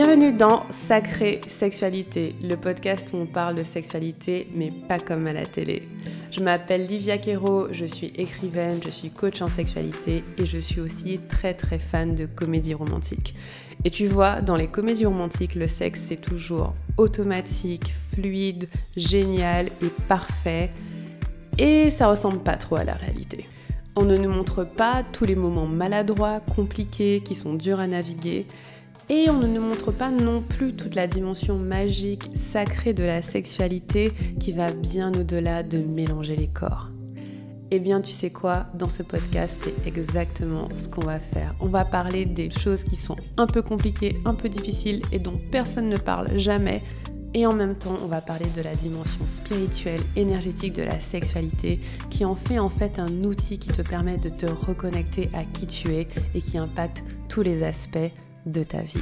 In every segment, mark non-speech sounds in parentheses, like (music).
Bienvenue dans Sacrée Sexualité, le podcast où on parle de sexualité, mais pas comme à la télé. Je m'appelle Livia Quero, je suis écrivaine, je suis coach en sexualité et je suis aussi très très fan de comédie romantique. Et tu vois, dans les comédies romantiques, le sexe c'est toujours automatique, fluide, génial et parfait. Et ça ressemble pas trop à la réalité. On ne nous montre pas tous les moments maladroits, compliqués, qui sont durs à naviguer. Et on ne nous montre pas non plus toute la dimension magique, sacrée de la sexualité qui va bien au-delà de mélanger les corps. Eh bien, tu sais quoi, dans ce podcast, c'est exactement ce qu'on va faire. On va parler des choses qui sont un peu compliquées, un peu difficiles et dont personne ne parle jamais. Et en même temps, on va parler de la dimension spirituelle, énergétique de la sexualité, qui en fait en fait un outil qui te permet de te reconnecter à qui tu es et qui impacte tous les aspects de ta vie.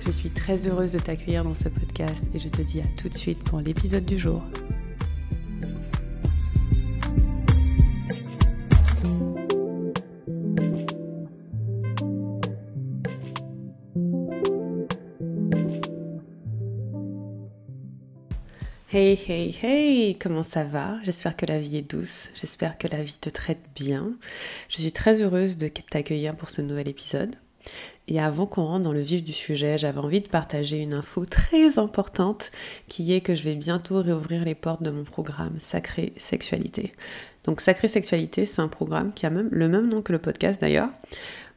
Je suis très heureuse de t'accueillir dans ce podcast et je te dis à tout de suite pour l'épisode du jour. Hey hey hey, comment ça va? J'espère que la vie est douce, j'espère que la vie te traite bien. Je suis très heureuse de t'accueillir pour ce nouvel épisode. Et avant qu'on rentre dans le vif du sujet, j'avais envie de partager une info très importante qui est que je vais bientôt réouvrir les portes de mon programme Sacré Sexualité. Donc Sacré Sexualité, c'est un programme qui a même le même nom que le podcast d'ailleurs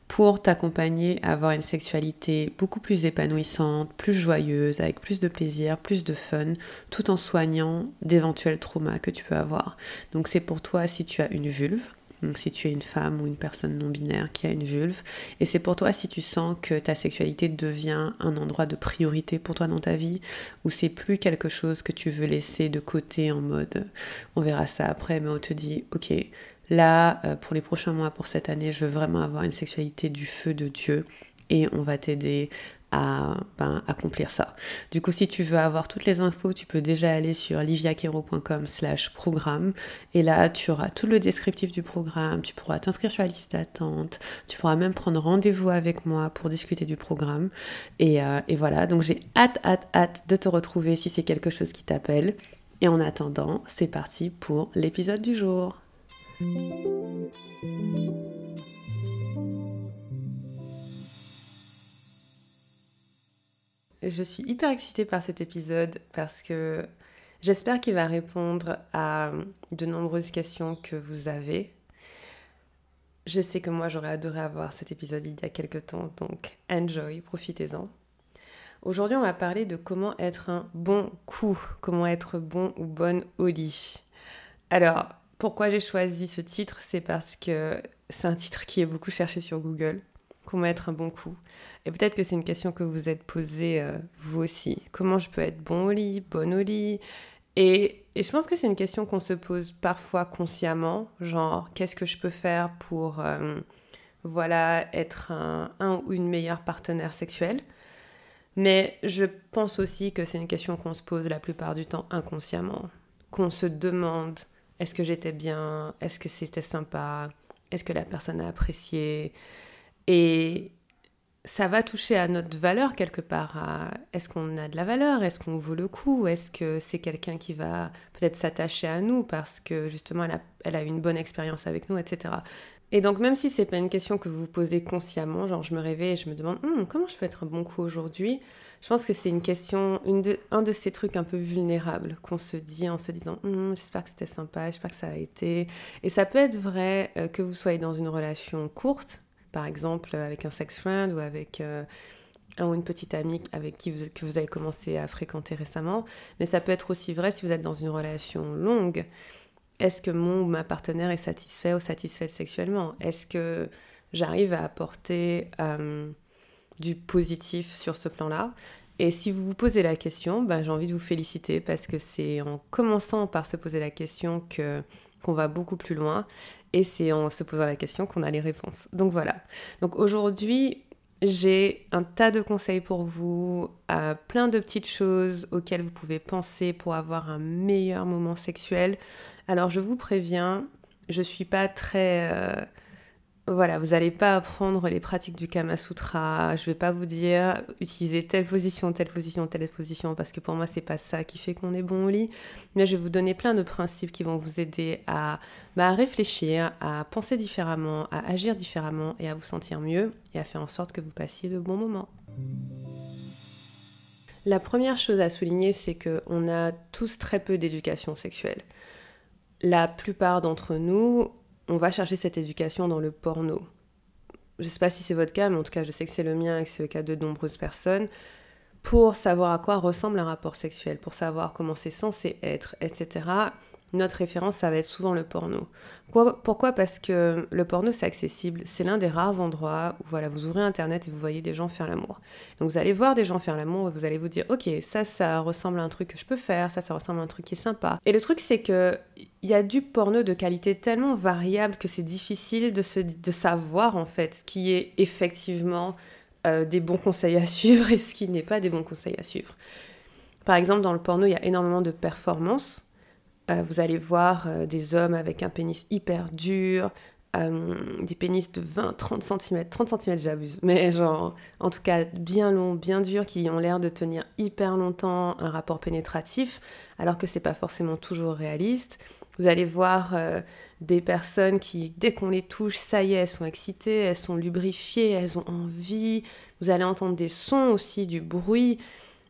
pour t'accompagner à avoir une sexualité beaucoup plus épanouissante, plus joyeuse, avec plus de plaisir, plus de fun, tout en soignant d'éventuels traumas que tu peux avoir. Donc c'est pour toi si tu as une vulve, donc si tu es une femme ou une personne non binaire qui a une vulve, et c'est pour toi si tu sens que ta sexualité devient un endroit de priorité pour toi dans ta vie, ou c'est plus quelque chose que tu veux laisser de côté en mode on verra ça après, mais on te dit ok, Là, euh, pour les prochains mois, pour cette année, je veux vraiment avoir une sexualité du feu de Dieu et on va t'aider à ben, accomplir ça. Du coup, si tu veux avoir toutes les infos, tu peux déjà aller sur liviaquero.com slash programme et là, tu auras tout le descriptif du programme, tu pourras t'inscrire sur la liste d'attente, tu pourras même prendre rendez-vous avec moi pour discuter du programme et, euh, et voilà, donc j'ai hâte, hâte, hâte de te retrouver si c'est quelque chose qui t'appelle. Et en attendant, c'est parti pour l'épisode du jour. Je suis hyper excitée par cet épisode parce que j'espère qu'il va répondre à de nombreuses questions que vous avez. Je sais que moi j'aurais adoré avoir cet épisode il y a quelques temps, donc enjoy, profitez-en. Aujourd'hui on va parler de comment être un bon coup, comment être bon ou bonne au lit. Alors, pourquoi j'ai choisi ce titre? C'est parce que c'est un titre qui est beaucoup cherché sur Google. Comment être un bon coup. Et peut-être que c'est une question que vous êtes posée euh, vous aussi. Comment je peux être bon au lit, bonne au lit? Et, je pense que c'est une question qu'on se pose parfois consciemment, genre qu'est-ce que je peux faire pour euh, voilà être un, un ou une meilleure partenaire sexuelle? Mais je pense aussi que c'est une question qu'on se pose la plupart du temps inconsciemment, qu'on se demande est-ce que j'étais bien? Est-ce que c'était sympa? Est-ce que la personne a apprécié? Et ça va toucher à notre valeur quelque part. Est-ce qu'on a de la valeur Est-ce qu'on vaut le coup Est-ce que c'est quelqu'un qui va peut-être s'attacher à nous parce que justement elle a, elle a une bonne expérience avec nous, etc. Et donc, même si c'est pas une question que vous vous posez consciemment, genre je me réveille et je me demande hum, comment je peux être un bon coup aujourd'hui, je pense que c'est une question, une de, un de ces trucs un peu vulnérables qu'on se dit en se disant hum, j'espère que c'était sympa, j'espère que ça a été. Et ça peut être vrai euh, que vous soyez dans une relation courte, par exemple avec un sex friend ou avec euh, un ou une petite amie avec qui vous, que vous avez commencé à fréquenter récemment, mais ça peut être aussi vrai si vous êtes dans une relation longue. Est-ce que mon ou ma partenaire est satisfait ou satisfaite sexuellement? Est-ce que j'arrive à apporter euh, du positif sur ce plan-là? Et si vous vous posez la question, bah, j'ai envie de vous féliciter parce que c'est en commençant par se poser la question que qu'on va beaucoup plus loin et c'est en se posant la question qu'on a les réponses. Donc voilà. Donc aujourd'hui, j'ai un tas de conseils pour vous, euh, plein de petites choses auxquelles vous pouvez penser pour avoir un meilleur moment sexuel. Alors je vous préviens, je suis pas très... Euh, voilà, vous n'allez pas apprendre les pratiques du Kama Sutra. Je vais pas vous dire utiliser telle position, telle position, telle position, parce que pour moi, c'est pas ça qui fait qu'on est bon au lit. Mais je vais vous donner plein de principes qui vont vous aider à, bah, à réfléchir, à penser différemment, à agir différemment et à vous sentir mieux et à faire en sorte que vous passiez de bons moments. La première chose à souligner, c'est qu'on a tous très peu d'éducation sexuelle. La plupart d'entre nous, on va chercher cette éducation dans le porno. Je ne sais pas si c'est votre cas, mais en tout cas, je sais que c'est le mien et que c'est le cas de nombreuses personnes. Pour savoir à quoi ressemble un rapport sexuel, pour savoir comment c'est censé être, etc notre référence, ça va être souvent le porno. Pourquoi, Parce que le porno, c'est accessible. C'est l'un des rares endroits où voilà, vous ouvrez Internet et vous voyez des gens faire l'amour. Donc vous allez voir des gens faire l'amour et vous allez vous dire, ok, ça, ça ressemble à un truc que je peux faire, ça, ça ressemble à un truc qui est sympa. Et le truc, c'est que il y a du porno de qualité tellement variable que c'est difficile de, savoir en fait ce qui est effectivement euh, des bons conseils à (laughs) suivre et ce qui n'est pas des bons conseils à suivre. Par exemple, dans le porno, il y a énormément de performances euh, vous allez voir euh, des hommes avec un pénis hyper dur, euh, des pénis de 20, 30 cm, 30 cm j'abuse, (laughs) mais genre en tout cas bien long, bien dur, qui ont l'air de tenir hyper longtemps un rapport pénétratif, alors que c'est pas forcément toujours réaliste. Vous allez voir des personnes qui, dès qu'on les touche, ça y est, elles sont excitées, elles sont lubrifiées, elles ont envie. Vous allez entendre des sons aussi, du bruit,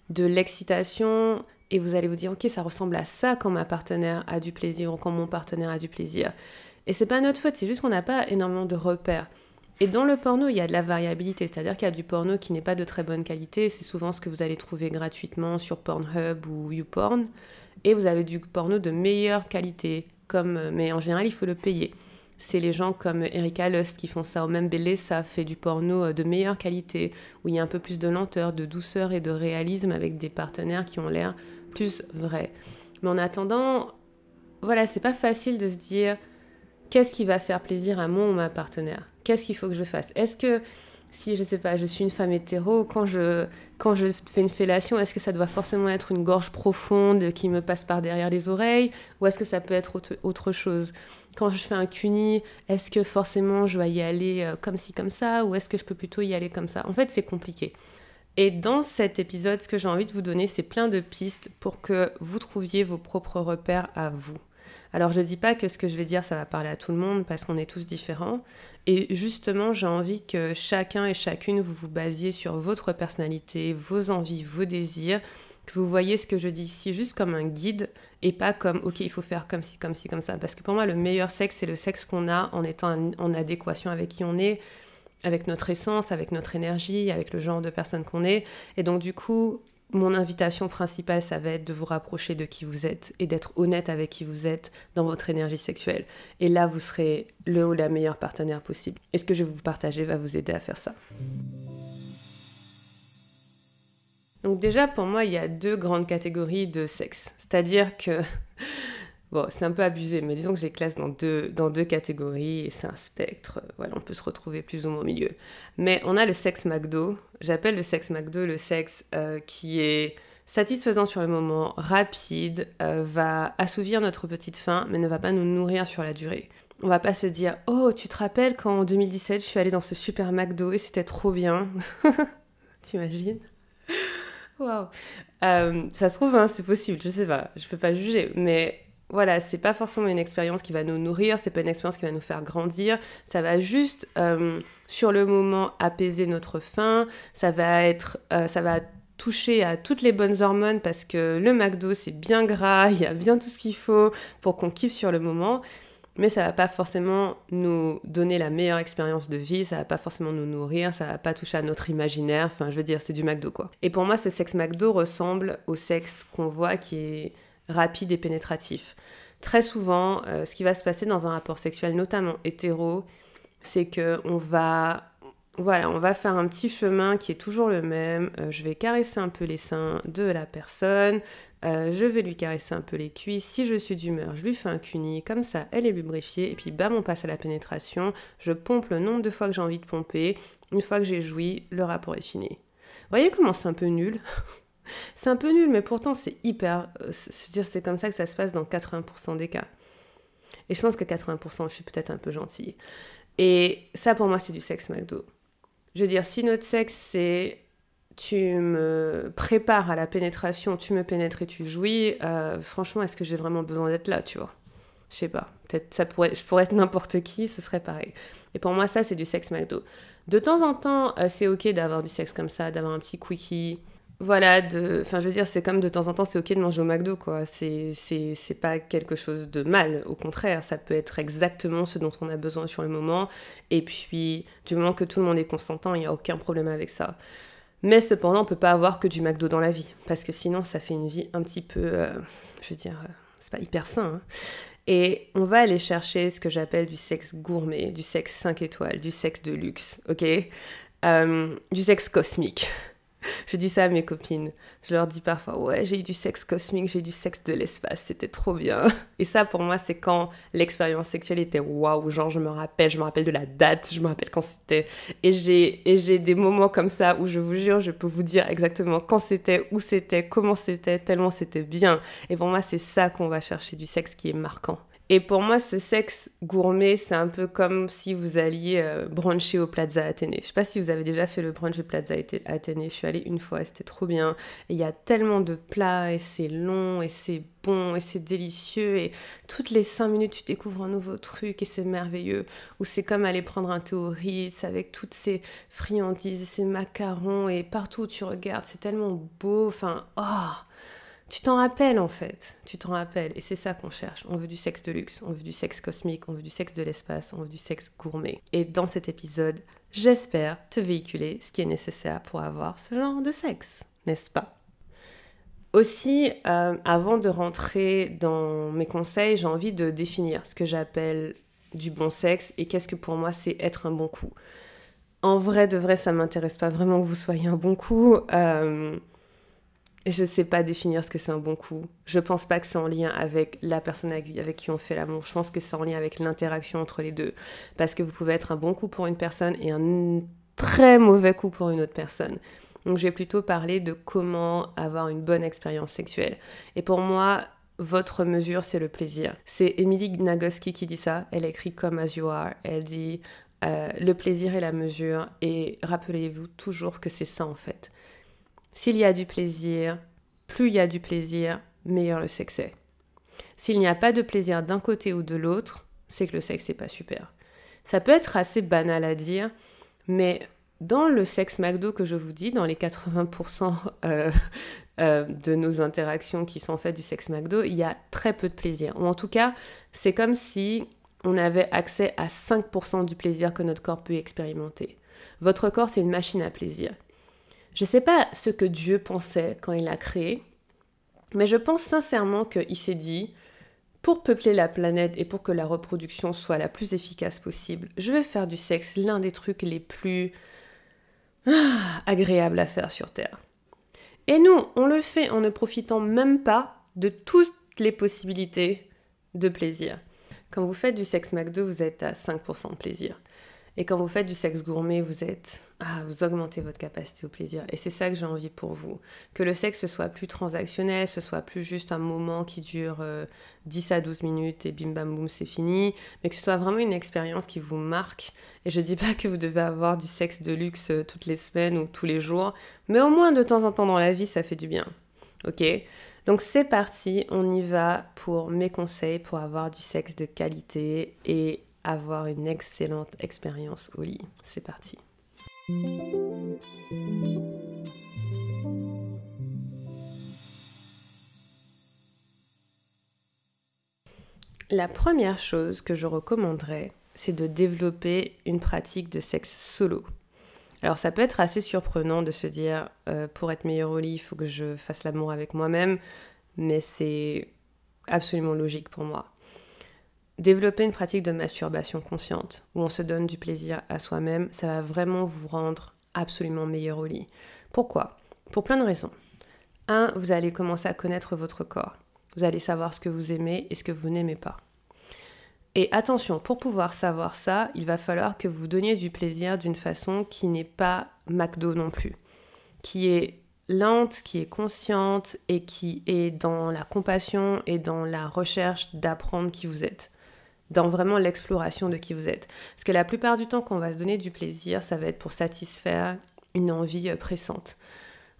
de l'excitation, et vous allez vous dire ok ça ressemble à ça quand ma partenaire a du plaisir ou quand mon partenaire a du plaisir. Et c'est pas notre faute, c'est juste qu'on n'a pas énormément de repères. Et dans le porno, il y a de la variabilité, c'est-à-dire qu'il y a du porno qui n'est pas de très bonne qualité, c'est souvent ce que vous allez trouver gratuitement sur Pornhub ou YouPorn, et vous avez du porno de meilleure qualité, comme, mais en général il faut le payer c'est les gens comme Erika Lust qui font ça, ou même ça fait du porno euh, de meilleure qualité, où il y a un peu plus de lenteur, de douceur et de réalisme avec des partenaires qui ont l'air plus vrais. Mais en attendant, voilà, c'est pas facile de se dire qu'est-ce qui va faire plaisir à mon ou ma partenaire? Qu'est-ce qu'il faut que je fasse? Est-ce que si je sais pas, je suis une femme hétéro, quand je, quand je fais une fellation, est-ce que ça doit forcément être une gorge profonde qui me passe par derrière les oreilles? Ou est-ce que ça peut être autre, chose? Quand je fais un cuni, est-ce que forcément je dois y aller euh, comme ci, comme ça? Ou est-ce que je peux plutôt y aller comme ça? En fait, c'est compliqué. Et dans cet épisode, ce que j'ai envie de vous donner, c'est plein de pistes pour que vous trouviez vos propres repères à vous. Alors je ne dis pas que ce que je vais dire, ça va parler à tout le monde parce qu'on est tous différents. Et justement, j'ai envie que chacun et chacune, vous vous basiez sur votre personnalité, vos envies, vos désirs, que vous voyez ce que je dis ici juste comme un guide et pas comme, ok, il faut faire comme ci, comme ci, comme ça. Parce que pour moi, le meilleur sexe, c'est le sexe qu'on a en étant en adéquation avec qui on est, avec notre essence, avec notre énergie, avec le genre de personne qu'on est. Et donc du coup, mon invitation principale, ça va être de vous rapprocher de qui vous êtes et d'être honnête avec qui vous êtes dans votre énergie sexuelle. Et là, vous serez le ou la meilleure partenaire possible. Et ce que je vais vous partager va vous aider à faire ça? Donc déjà, pour moi, il y a deux grandes catégories de sexe. C'est-à-dire que (laughs) Bon, c'est un peu abusé, mais disons que j'ai classe dans deux, dans deux catégories et c'est un spectre. Voilà, on peut se retrouver plus ou moins au milieu. Mais on a le sexe McDo. J'appelle le sexe McDo le sexe euh, qui est satisfaisant sur le moment, rapide, euh, va assouvir notre petite faim, mais ne va pas nous nourrir sur la durée. On va pas se dire Oh, tu te rappelles quand en 2017 je suis allée dans ce super McDo et c'était trop bien (laughs) T'imagines? Waouh euh, Ça se trouve, hein, c'est possible, je sais pas, je peux pas juger, mais voilà, c'est pas forcément une expérience qui va nous nourrir, c'est pas une expérience qui va nous faire grandir, ça va juste euh, sur le moment apaiser notre faim, ça va être, euh, ça va toucher à toutes les bonnes hormones parce que le McDo c'est bien gras, (laughs) il y a bien tout ce qu'il faut pour qu'on kiffe sur le moment, mais ça va pas forcément nous donner la meilleure expérience de vie, ça va pas forcément nous nourrir, ça va pas toucher à notre imaginaire, enfin je veux dire c'est du McDo quoi. Et pour moi ce sexe McDo ressemble au sexe qu'on voit qui est rapide et pénétratif. Très souvent, euh, ce qui va se passer dans un rapport sexuel, notamment hétéro, c'est que on va, voilà, on va faire un petit chemin qui est toujours le même. Euh, je vais caresser un peu les seins de la personne, euh, je vais lui caresser un peu les cuisses. Si je suis d'humeur, je lui fais un cuni, comme ça, elle est lubrifiée, et puis bam, on passe à la pénétration. Je pompe le nombre de fois que j'ai envie de pomper. Une fois que j'ai joui, le rapport est fini. Vous voyez comment c'est un peu nul (laughs) c'est un peu nul, mais pourtant c'est hyper. Euh, c'est comme ça que ça se passe dans 80% des cas. Et je pense que 80%, je suis peut-être un peu gentille. Et ça, pour moi, c'est du sexe McDo. Je veux dire, si notre sexe, c'est tu me prépares à la pénétration, tu me pénètres et tu jouis, euh, franchement, est-ce que j'ai vraiment besoin d'être là, tu vois? Je sais pas. Peut-être ça pourrait, je pourrais être n'importe qui, ce serait pareil. Et pour moi, ça, c'est du sexe McDo. De temps en temps, euh, c'est ok d'avoir du sexe comme ça, d'avoir un petit quickie, voilà, de, enfin, je veux dire, c'est comme de temps en temps, c'est ok de manger au McDo, quoi. C'est, c'est, c'est pas quelque chose de mal, au contraire, ça peut être exactement ce dont on a besoin sur le moment. Et puis, du moment que tout le monde est consentant, il n'y a aucun problème avec ça. Mais cependant, on peut pas avoir que du McDo dans la vie, parce que sinon, ça fait une vie un petit peu, euh, je veux dire, euh, c'est pas hyper sain. Hein. Et on va aller chercher ce que j'appelle du sexe gourmet, du sexe 5 étoiles, du sexe de luxe, ok? Euh, Du sexe cosmique. Je dis ça à mes copines. Je leur dis parfois, ouais, j'ai eu du sexe cosmique, j'ai eu du sexe de l'espace, c'était trop bien. Et ça, pour moi, c'est quand l'expérience sexuelle était waouh, genre je me rappelle, je me rappelle de la date, je me rappelle quand c'était. Et j'ai, des moments comme ça où je vous jure, je peux vous dire exactement quand c'était, où c'était, comment c'était, tellement c'était bien. Et pour moi, c'est ça qu'on va chercher, du sexe qui est marquant. Et pour moi, ce sexe gourmet, c'est un peu comme si vous alliez euh, bruncher au Plaza Athénée. Je sais pas si vous avez déjà fait le brunch au Plaza Athénée. Je suis allée une fois c'était trop bien. Il y a tellement de plats et c'est long et c'est bon et c'est délicieux. Et toutes les cinq minutes, tu découvres un nouveau truc et c'est merveilleux. Ou c'est comme aller prendre un thé avec toutes ces friandises, ces macarons et partout où tu regardes, c'est tellement beau. Enfin, oh tu t'en rappelles en fait, tu t'en rappelles. Et c'est ça qu'on cherche. On veut du sexe de luxe, on veut du sexe cosmique, on veut du sexe de l'espace, on veut du sexe gourmet. Et dans cet épisode, j'espère te véhiculer ce qui est nécessaire pour avoir ce genre de sexe, n'est-ce pas? Aussi, euh, avant de rentrer dans mes conseils, j'ai envie de définir ce que j'appelle du bon sexe et qu'est-ce que pour moi c'est être un bon coup. En vrai, de vrai, ça m'intéresse pas vraiment que vous soyez un bon coup. Euh, je ne sais pas définir ce que c'est un bon coup. Je pense pas que c'est en lien avec la personne avec qui on fait l'amour. Je pense que c'est en lien avec l'interaction entre les deux. Parce que vous pouvez être un bon coup pour une personne et un très mauvais coup pour une autre personne. Donc je vais plutôt parler de comment avoir une bonne expérience sexuelle. Et pour moi, votre mesure, c'est le plaisir. C'est Emily Nagoski qui dit ça. Elle écrit Comme As You Are. Elle dit euh, le plaisir et la mesure. Et rappelez-vous toujours que c'est ça en fait. S'il y a du plaisir, plus il y a du plaisir, meilleur le sexe est. S'il n'y a pas de plaisir d'un côté ou de l'autre, c'est que le sexe n'est pas super. Ça peut être assez banal à dire, mais dans le sexe McDo que je vous dis, dans les 80% euh, euh, de nos interactions qui sont en fait du sexe McDo, il y a très peu de plaisir. Ou en tout cas, c'est comme si on avait accès à 5% du plaisir que notre corps peut expérimenter. Votre corps, c'est une machine à plaisir. Je ne sais pas ce que Dieu pensait quand il l'a créé, mais je pense sincèrement qu'il s'est dit, pour peupler la planète et pour que la reproduction soit la plus efficace possible, je vais faire du sexe l'un des trucs les plus ah, agréables à faire sur Terre. Et nous, on le fait en ne profitant même pas de toutes les possibilités de plaisir. Quand vous faites du sexe McDo, vous êtes à 5% de plaisir. Et quand vous faites du sexe gourmet, vous êtes vous augmentez votre capacité au plaisir. Et c'est ça que j'ai envie pour vous. Que le sexe soit plus transactionnel, ce soit plus juste un moment qui dure 10 euh, à 12 minutes et bim bam boum c'est fini, mais que ce soit vraiment une expérience qui vous marque. Et je dis pas que vous devez avoir du sexe de luxe euh, toutes les semaines ou tous les jours, mais au moins de temps en temps dans la vie, ça fait du bien. Ok? Donc c'est parti, on y va pour mes conseils pour avoir du sexe de qualité et avoir une excellente expérience au lit. C'est parti. La première chose que je recommanderais, c'est de développer une pratique de sexe solo. Alors ça peut être assez surprenant de se dire, euh, pour être meilleur au lit, il faut que je fasse l'amour avec moi-même, mais c'est absolument logique pour moi. Développer une pratique de masturbation consciente, où on se donne du plaisir à soi-même, ça va vraiment vous rendre absolument meilleur au lit. Pourquoi? Pour plein de raisons. Un, vous allez commencer à connaître votre corps. Vous allez savoir ce que vous aimez et ce que vous n'aimez pas. Et attention, pour pouvoir savoir ça, il va falloir que vous donniez du plaisir d'une façon qui n'est pas McDo non plus, qui est lente, qui est consciente et qui est dans la compassion et dans la recherche d'apprendre qui vous êtes. Dans vraiment l'exploration de qui vous êtes. Parce que la plupart du temps, quand on va se donner du plaisir, ça va être pour satisfaire une envie euh, pressante.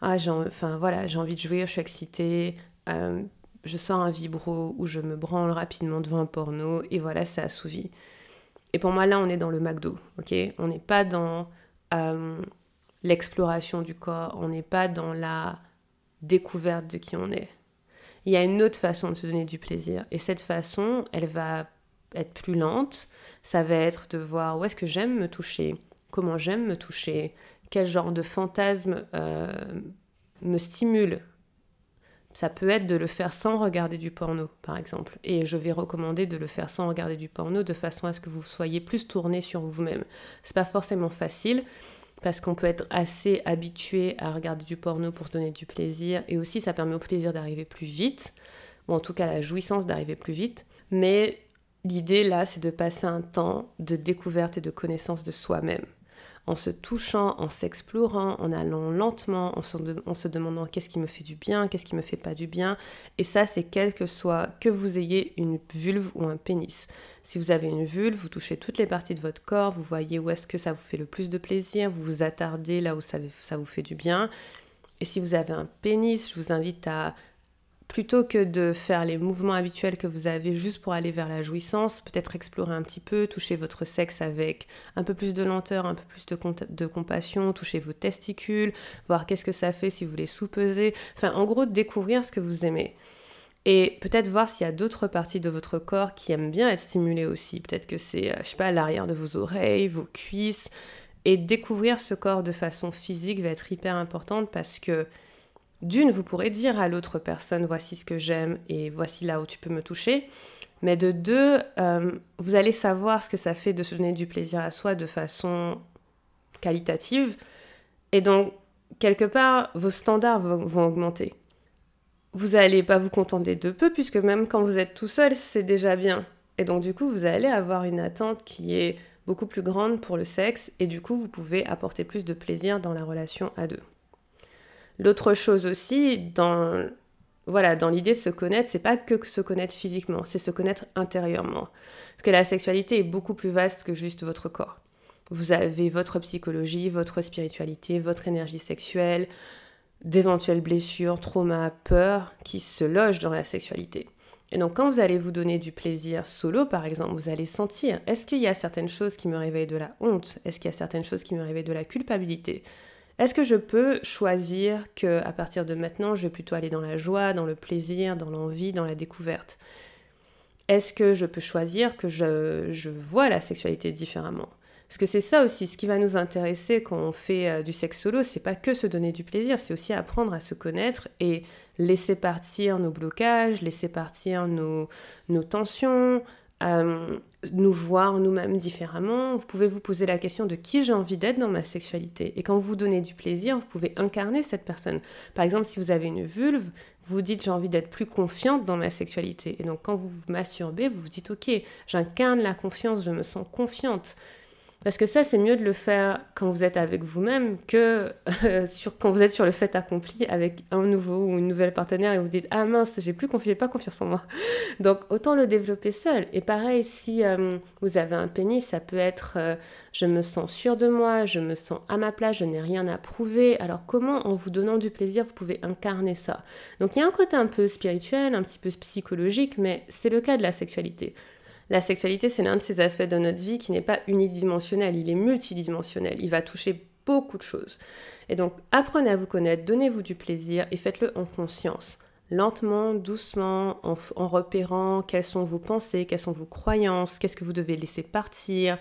Ah, j'ai, enfin voilà, envie de jouer, je suis excitée, euh, je sors un vibro ou je me branle rapidement devant un porno et voilà, c'est assouvi. Et pour moi, là, on est dans le McDo, ok? On n'est pas dans euh, l'exploration du corps, on n'est pas dans la découverte de qui on est. Il y a une autre façon de se donner du plaisir. Et cette façon, elle va être plus lente. Ça va être de voir où est-ce que j'aime me toucher, comment j'aime me toucher, quel genre de fantasme euh, me stimule. Ça peut être de le faire sans regarder du porno, par exemple. Et je vais recommander de le faire sans regarder du porno de façon à ce que vous soyez plus tourné sur vous-même. C'est pas forcément facile parce qu'on peut être assez habitué à regarder du porno pour se donner du plaisir et aussi ça permet au plaisir d'arriver plus vite ou en tout cas la jouissance d'arriver plus vite. Mais l'idée là, c'est de passer un temps de découverte et de connaissance de soi-même en se touchant, en s'explorant, en allant lentement, en se, demandant qu'est-ce qui me fait du bien, qu'est-ce qui me fait pas du bien? Et ça, c'est quel que soit que vous ayez une vulve ou un pénis. Si vous avez une vulve, vous touchez toutes les parties de votre corps, vous voyez où est-ce que ça vous fait le plus de plaisir, vous vous attardez là où ça, ça vous fait du bien. Et si vous avez un pénis, je vous invite à plutôt que de faire les mouvements habituels que vous avez juste pour aller vers la jouissance, peut-être explorer un petit peu, toucher votre sexe avec un peu plus de lenteur, un peu plus de, compassion, toucher vos testicules, voir qu'est-ce que ça fait si vous les sous-pesez. Enfin, en gros, découvrir ce que vous aimez. Et peut-être voir s'il y a d'autres parties de votre corps qui aiment bien être stimulées aussi. Peut-être que c'est, euh, je sais pas, l'arrière de vos oreilles, vos cuisses. Et découvrir ce corps de façon physique va être hyper importante parce que d'une, vous pourrez dire à l'autre personne, voici ce que j'aime et voici là où tu peux me toucher. Mais de deux, euh, vous allez savoir ce que ça fait de se donner du plaisir à soi de façon qualitative. Et donc, quelque part, vos standards vont, augmenter. Vous n'allez pas vous contenter de peu, puisque même quand vous êtes tout seul, c'est déjà bien. Et donc, du coup, vous allez avoir une attente qui est beaucoup plus grande pour le sexe, et du coup, vous pouvez apporter plus de plaisir dans la relation à deux. L'autre chose aussi, dans voilà, dans l'idée de se connaître, c'est pas que se connaître physiquement, c'est se connaître intérieurement. Parce que la sexualité est beaucoup plus vaste que juste votre corps. Vous avez votre psychologie, votre spiritualité, votre énergie sexuelle, d'éventuelles blessures, traumas, peurs qui se logent dans la sexualité. Et donc quand vous allez vous donner du plaisir solo, par exemple, vous allez sentir, est-ce qu'il y a certaines choses qui me réveillent de la honte? Est-ce qu'il y a certaines choses qui me réveillent de la culpabilité? Est-ce que je peux choisir que à partir de maintenant, je vais plutôt aller dans la joie, dans le plaisir, dans l'envie, dans la découverte? Est-ce que je peux choisir que je, vois la sexualité différemment? Parce que c'est ça aussi, ce qui va nous intéresser quand on fait euh, du sexe solo, c'est pas que se donner du plaisir, c'est aussi apprendre à se connaître et laisser partir nos blocages, laisser partir nos tensions, euh, nous voir nous-mêmes différemment. Vous pouvez vous poser la question de qui j'ai envie d'être dans ma sexualité. Et quand vous donnez du plaisir, vous pouvez incarner cette personne. Par exemple, si vous avez une vulve, vous dites j'ai envie d'être plus confiante dans ma sexualité. Et donc quand vous vous masturbez, vous vous dites ok, j'incarne la confiance, je me sens confiante. Parce que ça, c'est mieux de le faire quand vous êtes avec vous-même que euh, (laughs) quand vous êtes sur le fait accompli avec un nouveau ou une nouvelle partenaire et vous dites Ah mince, j'ai plus confiance, pas confiance en moi. (laughs) Donc autant le développer seul. Et pareil, si euh, vous avez un pénis, ça peut être euh, Je me sens sûr de moi, je me sens à ma place, je n'ai rien à prouver. Alors comment, en vous donnant du plaisir, vous pouvez incarner ça? Donc il y a un côté un peu spirituel, un petit peu psychologique, mais c'est le cas de la sexualité. La sexualité, c'est l'un de ces aspects de notre vie qui n'est pas unidimensionnel, il est multidimensionnel, il va toucher beaucoup de choses. Et donc, apprenez à vous connaître, donnez-vous du plaisir et faites-le en conscience. Lentement, doucement, en, repérant quelles sont vos pensées, quelles sont vos croyances, qu'est-ce que vous devez laisser partir,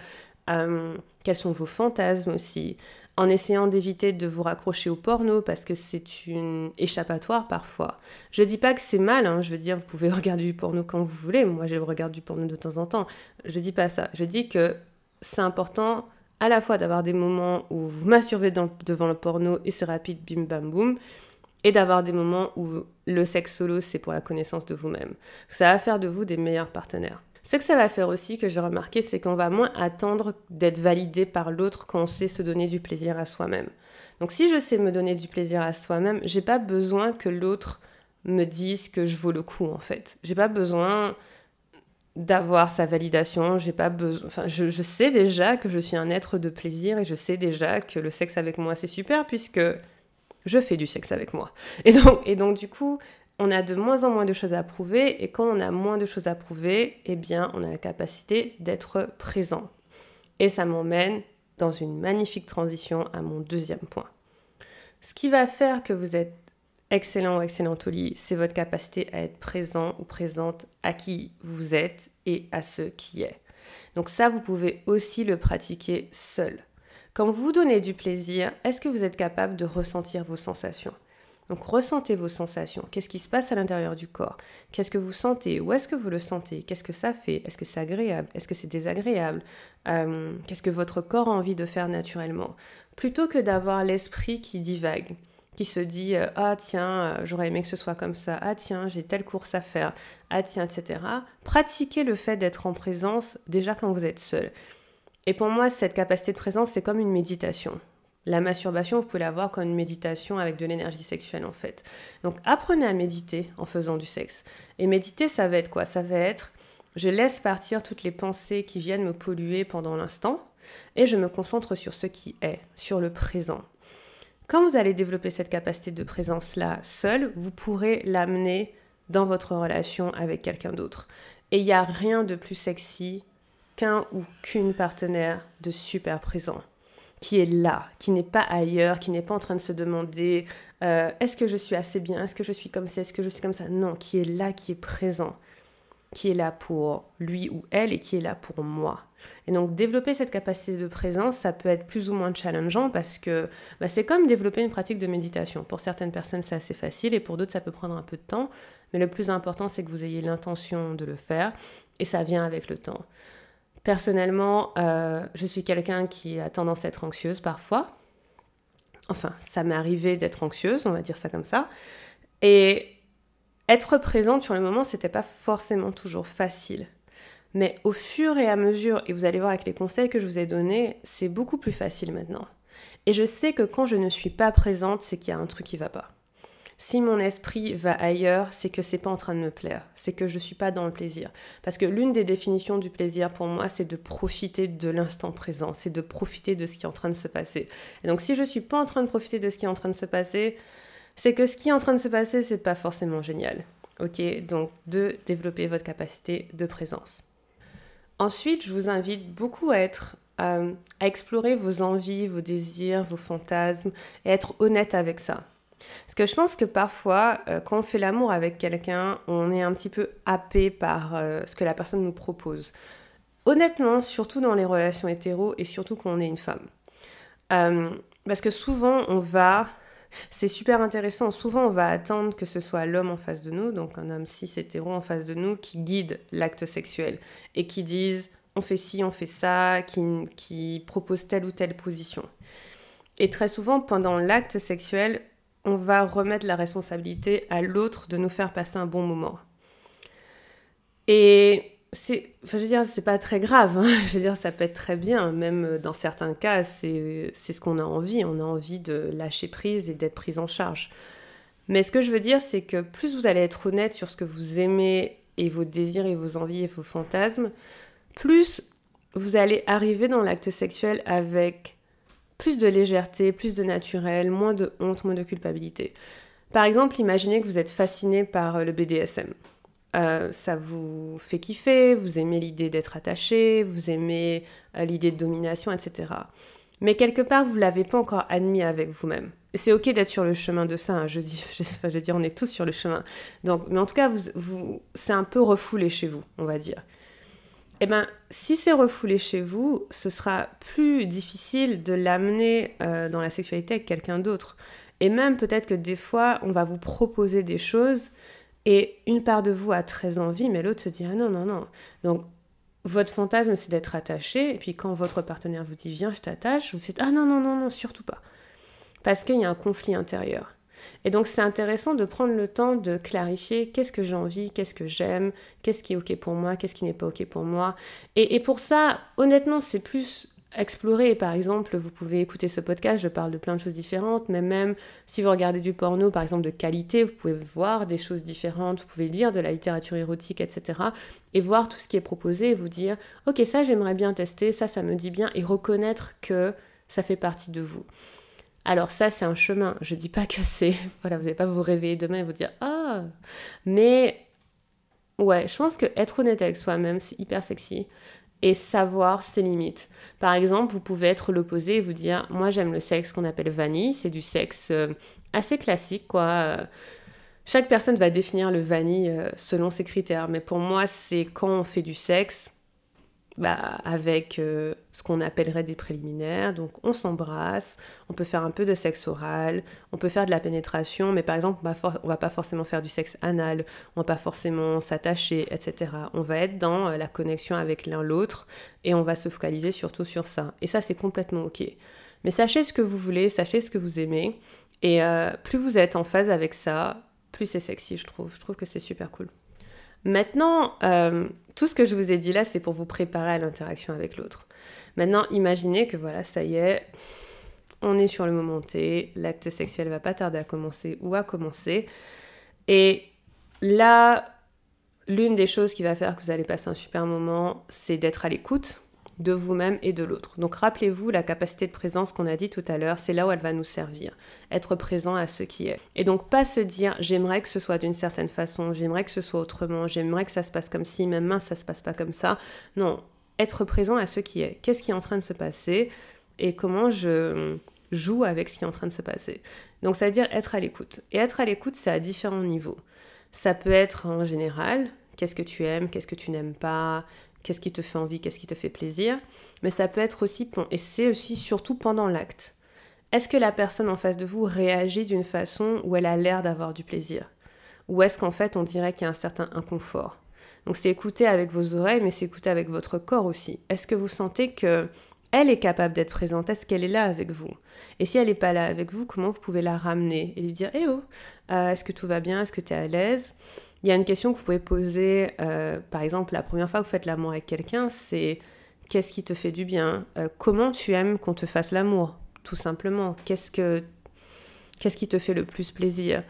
euh, quels sont vos fantasmes aussi, en essayant d'éviter de vous raccrocher au porno parce que c'est une échappatoire parfois. Je dis pas que c'est mal, hein, je veux dire, vous pouvez (laughs) regarder du porno quand vous voulez, moi je regarde du porno de temps en temps, je dis pas ça, je dis que c'est important à la fois d'avoir des moments où vous masturbez devant le porno et c'est rapide, bim bam boum, et d'avoir des moments où le sexe solo c'est pour la connaissance de vous-même. Ça va faire de vous des meilleurs partenaires. Ce que ça va faire aussi, que j'ai remarqué, c'est qu'on va moins attendre d'être validé par l'autre quand on sait se donner du plaisir à soi-même. Donc si je sais me donner du plaisir à soi-même, j'ai pas besoin que l'autre me dise que je vaux le coup en fait. J'ai pas besoin d'avoir sa validation. J'ai pas besoin. Enfin, je, je, sais déjà que je suis un être de plaisir et je sais déjà que le sexe avec moi c'est super puisque je fais du sexe avec moi. Et donc, et donc du coup, on a de moins en moins de choses à prouver et quand on a moins de choses à prouver, eh bien, on a la capacité d'être présent. Et ça m'emmène dans une magnifique transition à mon deuxième point. Ce qui va faire que vous êtes excellent ou excellente au lit, c'est votre capacité à être présent ou présente à qui vous êtes et à ce qui est. Donc ça, vous pouvez aussi le pratiquer seul. Quand vous vous donnez du plaisir, est-ce que vous êtes capable de ressentir vos sensations? Donc ressentez vos sensations. Qu'est-ce qui se passe à l'intérieur du corps? Qu'est-ce que vous sentez? Où est-ce que vous le sentez? Qu'est-ce que ça fait? Est-ce que c'est agréable? Est-ce que c'est désagréable? Euh, Qu'est-ce que votre corps a envie de faire naturellement? Plutôt que d'avoir l'esprit qui divague, qui se dit euh, Ah tiens, euh, j'aurais aimé que ce soit comme ça. Ah tiens, j'ai telle course à faire. Ah tiens, etc. Pratiquez le fait d'être en présence déjà quand vous êtes seul. Et pour moi, cette capacité de présence, c'est comme une méditation. La masturbation, vous pouvez l'avoir comme une méditation avec de l'énergie sexuelle en fait. Donc apprenez à méditer en faisant du sexe. Et méditer, ça va être quoi? Ça va être je laisse partir toutes les pensées qui viennent me polluer pendant l'instant et je me concentre sur ce qui est, sur le présent. Quand vous allez développer cette capacité de présence-là seul, vous pourrez l'amener dans votre relation avec quelqu'un d'autre. Et il n'y a rien de plus sexy qu'un ou qu'une partenaire de super présent qui est là, qui n'est pas ailleurs, qui n'est pas en train de se demander euh, est-ce que je suis assez bien, est-ce que je suis comme ça, est-ce que je suis comme ça? Non, qui est là, qui est présent, qui est là pour lui ou elle et qui est là pour moi. Et donc développer cette capacité de présence, ça peut être plus ou moins challengeant parce que bah, c'est comme développer une pratique de méditation. Pour certaines personnes, c'est assez facile et pour d'autres, ça peut prendre un peu de temps. Mais le plus important, c'est que vous ayez l'intention de le faire et ça vient avec le temps. Personnellement, euh, je suis quelqu'un qui a tendance à être anxieuse parfois. Enfin, ça m'est arrivé d'être anxieuse, on va dire ça comme ça. Et être présente sur le moment, c'était pas forcément toujours facile. Mais au fur et à mesure, et vous allez voir avec les conseils que je vous ai donnés, c'est beaucoup plus facile maintenant. Et je sais que quand je ne suis pas présente, c'est qu'il y a un truc qui va pas. Si mon esprit va ailleurs, c'est que c'est pas en train de me plaire, c'est que je suis pas dans le plaisir. Parce que l'une des définitions du plaisir pour moi, c'est de profiter de l'instant présent, c'est de profiter de ce qui est en train de se passer. Et donc si je suis pas en train de profiter de ce qui est en train de se passer, c'est que ce qui est en train de se passer, c'est pas forcément génial. Ok, donc de développer votre capacité de présence. Ensuite, je vous invite beaucoup à être euh, à explorer vos envies, vos désirs, vos fantasmes et être honnête avec ça. Parce que je pense que parfois, euh, quand on fait l'amour avec quelqu'un, on est un petit peu happé par euh, ce que la personne nous propose. Honnêtement, surtout dans les relations hétéro et surtout quand on est une femme. Euh, parce que souvent, on va... C'est super intéressant. Souvent, on va attendre que ce soit l'homme en face de nous, donc un homme cis hétéro en face de nous, qui guide l'acte sexuel et qui dise on fait ci, on fait ça, qui, qui propose telle ou telle position. Et très souvent, pendant l'acte sexuel, on va remettre la responsabilité à l'autre de nous faire passer un bon moment. Et c'est, je veux dire, c'est pas très grave. Hein. (laughs) Je veux dire, ça peut être très bien. Même dans certains cas, c'est, c'est ce qu'on a envie. On a envie de lâcher prise et d'être prise en charge. Mais ce que je veux dire, c'est que plus vous allez être honnête sur ce que vous aimez et vos désirs et vos envies et vos fantasmes, plus vous allez arriver dans l'acte sexuel avec plus de légèreté, plus de naturel, moins de honte, moins de culpabilité. Par exemple, imaginez que vous êtes fasciné par euh, le BDSM. Euh, ça vous fait kiffer, vous aimez l'idée d'être attaché, vous aimez euh, l'idée de domination, etc. Mais quelque part, vous ne l'avez pas encore admis avec vous-même. C'est ok d'être sur le chemin de ça, hein, je, dis, (laughs) je, veux dire, on est tous sur le chemin. Donc, mais en tout cas, vous, vous, c'est un peu refoulé chez vous, on va dire eh bien, si c'est refoulé chez vous, ce sera plus difficile de l'amener euh, dans la sexualité avec quelqu'un d'autre. Et même peut-être que des fois, on va vous proposer des choses et une part de vous a très envie, mais l'autre se dit ah non, non, non. Donc, votre fantasme, c'est d'être attaché. Et puis, quand votre partenaire vous dit viens, je t'attache, vous faites ah non, non, non, non, surtout pas. Parce qu'il y a un conflit intérieur. Et donc c'est intéressant de prendre le temps de clarifier qu'est-ce que j'ai envie, qu'est-ce que j'aime, qu'est-ce qui est OK pour moi, qu'est-ce qui n'est pas OK pour moi. Et, pour ça, honnêtement, c'est plus explorer. Par exemple, vous pouvez écouter ce podcast, je parle de plein de choses différentes, mais même si vous regardez du porno, par exemple, de qualité, vous pouvez voir des choses différentes, vous pouvez lire de la littérature érotique, etc. Et voir tout ce qui est proposé et vous dire, ok, ça j'aimerais bien tester, ça ça me dit bien, et reconnaître que ça fait partie de vous. Alors ça, c'est un chemin. Je dis pas que c'est... (laughs) Voilà, vous n'allez pas vous réveiller demain et vous dire, ah, mais... Ouais, je pense que être honnête avec soi-même, c'est hyper sexy et savoir ses limites. Par exemple, vous pouvez être l'opposé et vous dire moi j'aime le sexe qu'on appelle vanille, c'est du sexe euh, assez classique quoi. Chaque personne va définir le vanille euh, selon ses critères, mais pour moi c'est quand on fait du sexe bah, avec euh, ce qu'on appellerait des préliminaires. Donc on s'embrasse, on peut faire un peu de sexe oral, on peut faire de la pénétration, mais par exemple on va, va pas forcément faire du sexe anal, on va pas forcément s'attacher, etc. On va être dans euh, la connexion avec l'un l'autre et on va se focaliser surtout sur ça. Et ça c'est complètement ok. Mais sachez ce que vous voulez, sachez ce que vous aimez, et euh, plus vous êtes en phase avec ça, plus c'est sexy, je trouve. Je trouve que c'est super cool. Maintenant, euh, tout ce que je vous ai dit là, c'est pour vous préparer à l'interaction avec l'autre. Maintenant, imaginez que voilà, ça y est, on est sur le moment T, l'acte sexuel va pas tarder à commencer ou à commencer. Et là, l'une des choses qui va faire que vous allez passer un super moment, c'est d'être à l'écoute de vous-même et de l'autre. Donc rappelez-vous, la capacité de présence qu'on a dit tout à l'heure, c'est là où elle va nous servir. Être présent à ce qui est. Et donc pas se dire j'aimerais que ce soit d'une certaine façon, j'aimerais que ce soit autrement, j'aimerais que ça se passe comme si, même mince, ça se passe pas comme ça. Non, être présent à ce qui est. Qu'est-ce qui est en train de se passer et comment je joue avec ce qui est en train de se passer. Donc ça veut dire être à l'écoute. Et être à l'écoute, c'est à différents niveaux. Ça peut être en général, qu'est-ce que tu aimes, qu'est-ce que tu n'aimes pas, qu'est-ce qui te fait envie, qu'est-ce qui te fait plaisir, mais ça peut être aussi, et c'est aussi surtout pendant l'acte. Est-ce que la personne en face de vous réagit d'une façon où elle a l'air d'avoir du plaisir? Ou est-ce qu'en fait on dirait qu'il y a un certain inconfort? Donc c'est écouter avec vos oreilles, mais c'est écouter avec votre corps aussi. Est-ce que vous sentez que elle est capable d'être présente? Est-ce qu'elle est là avec vous? Et si elle n'est pas là avec vous, comment vous pouvez la ramener et lui dire Eh oh, euh, est-ce que tout va bien? Est-ce que tu es à l'aise? Il y a une question que vous pouvez poser, euh, par exemple, la première fois que vous faites l'amour avec quelqu'un, c'est qu'est-ce qui te fait du bien? Euh, Comment tu aimes qu'on te fasse l'amour Tout simplement? Qu'est-ce, que, qu'est-ce qui te fait le plus plaisir?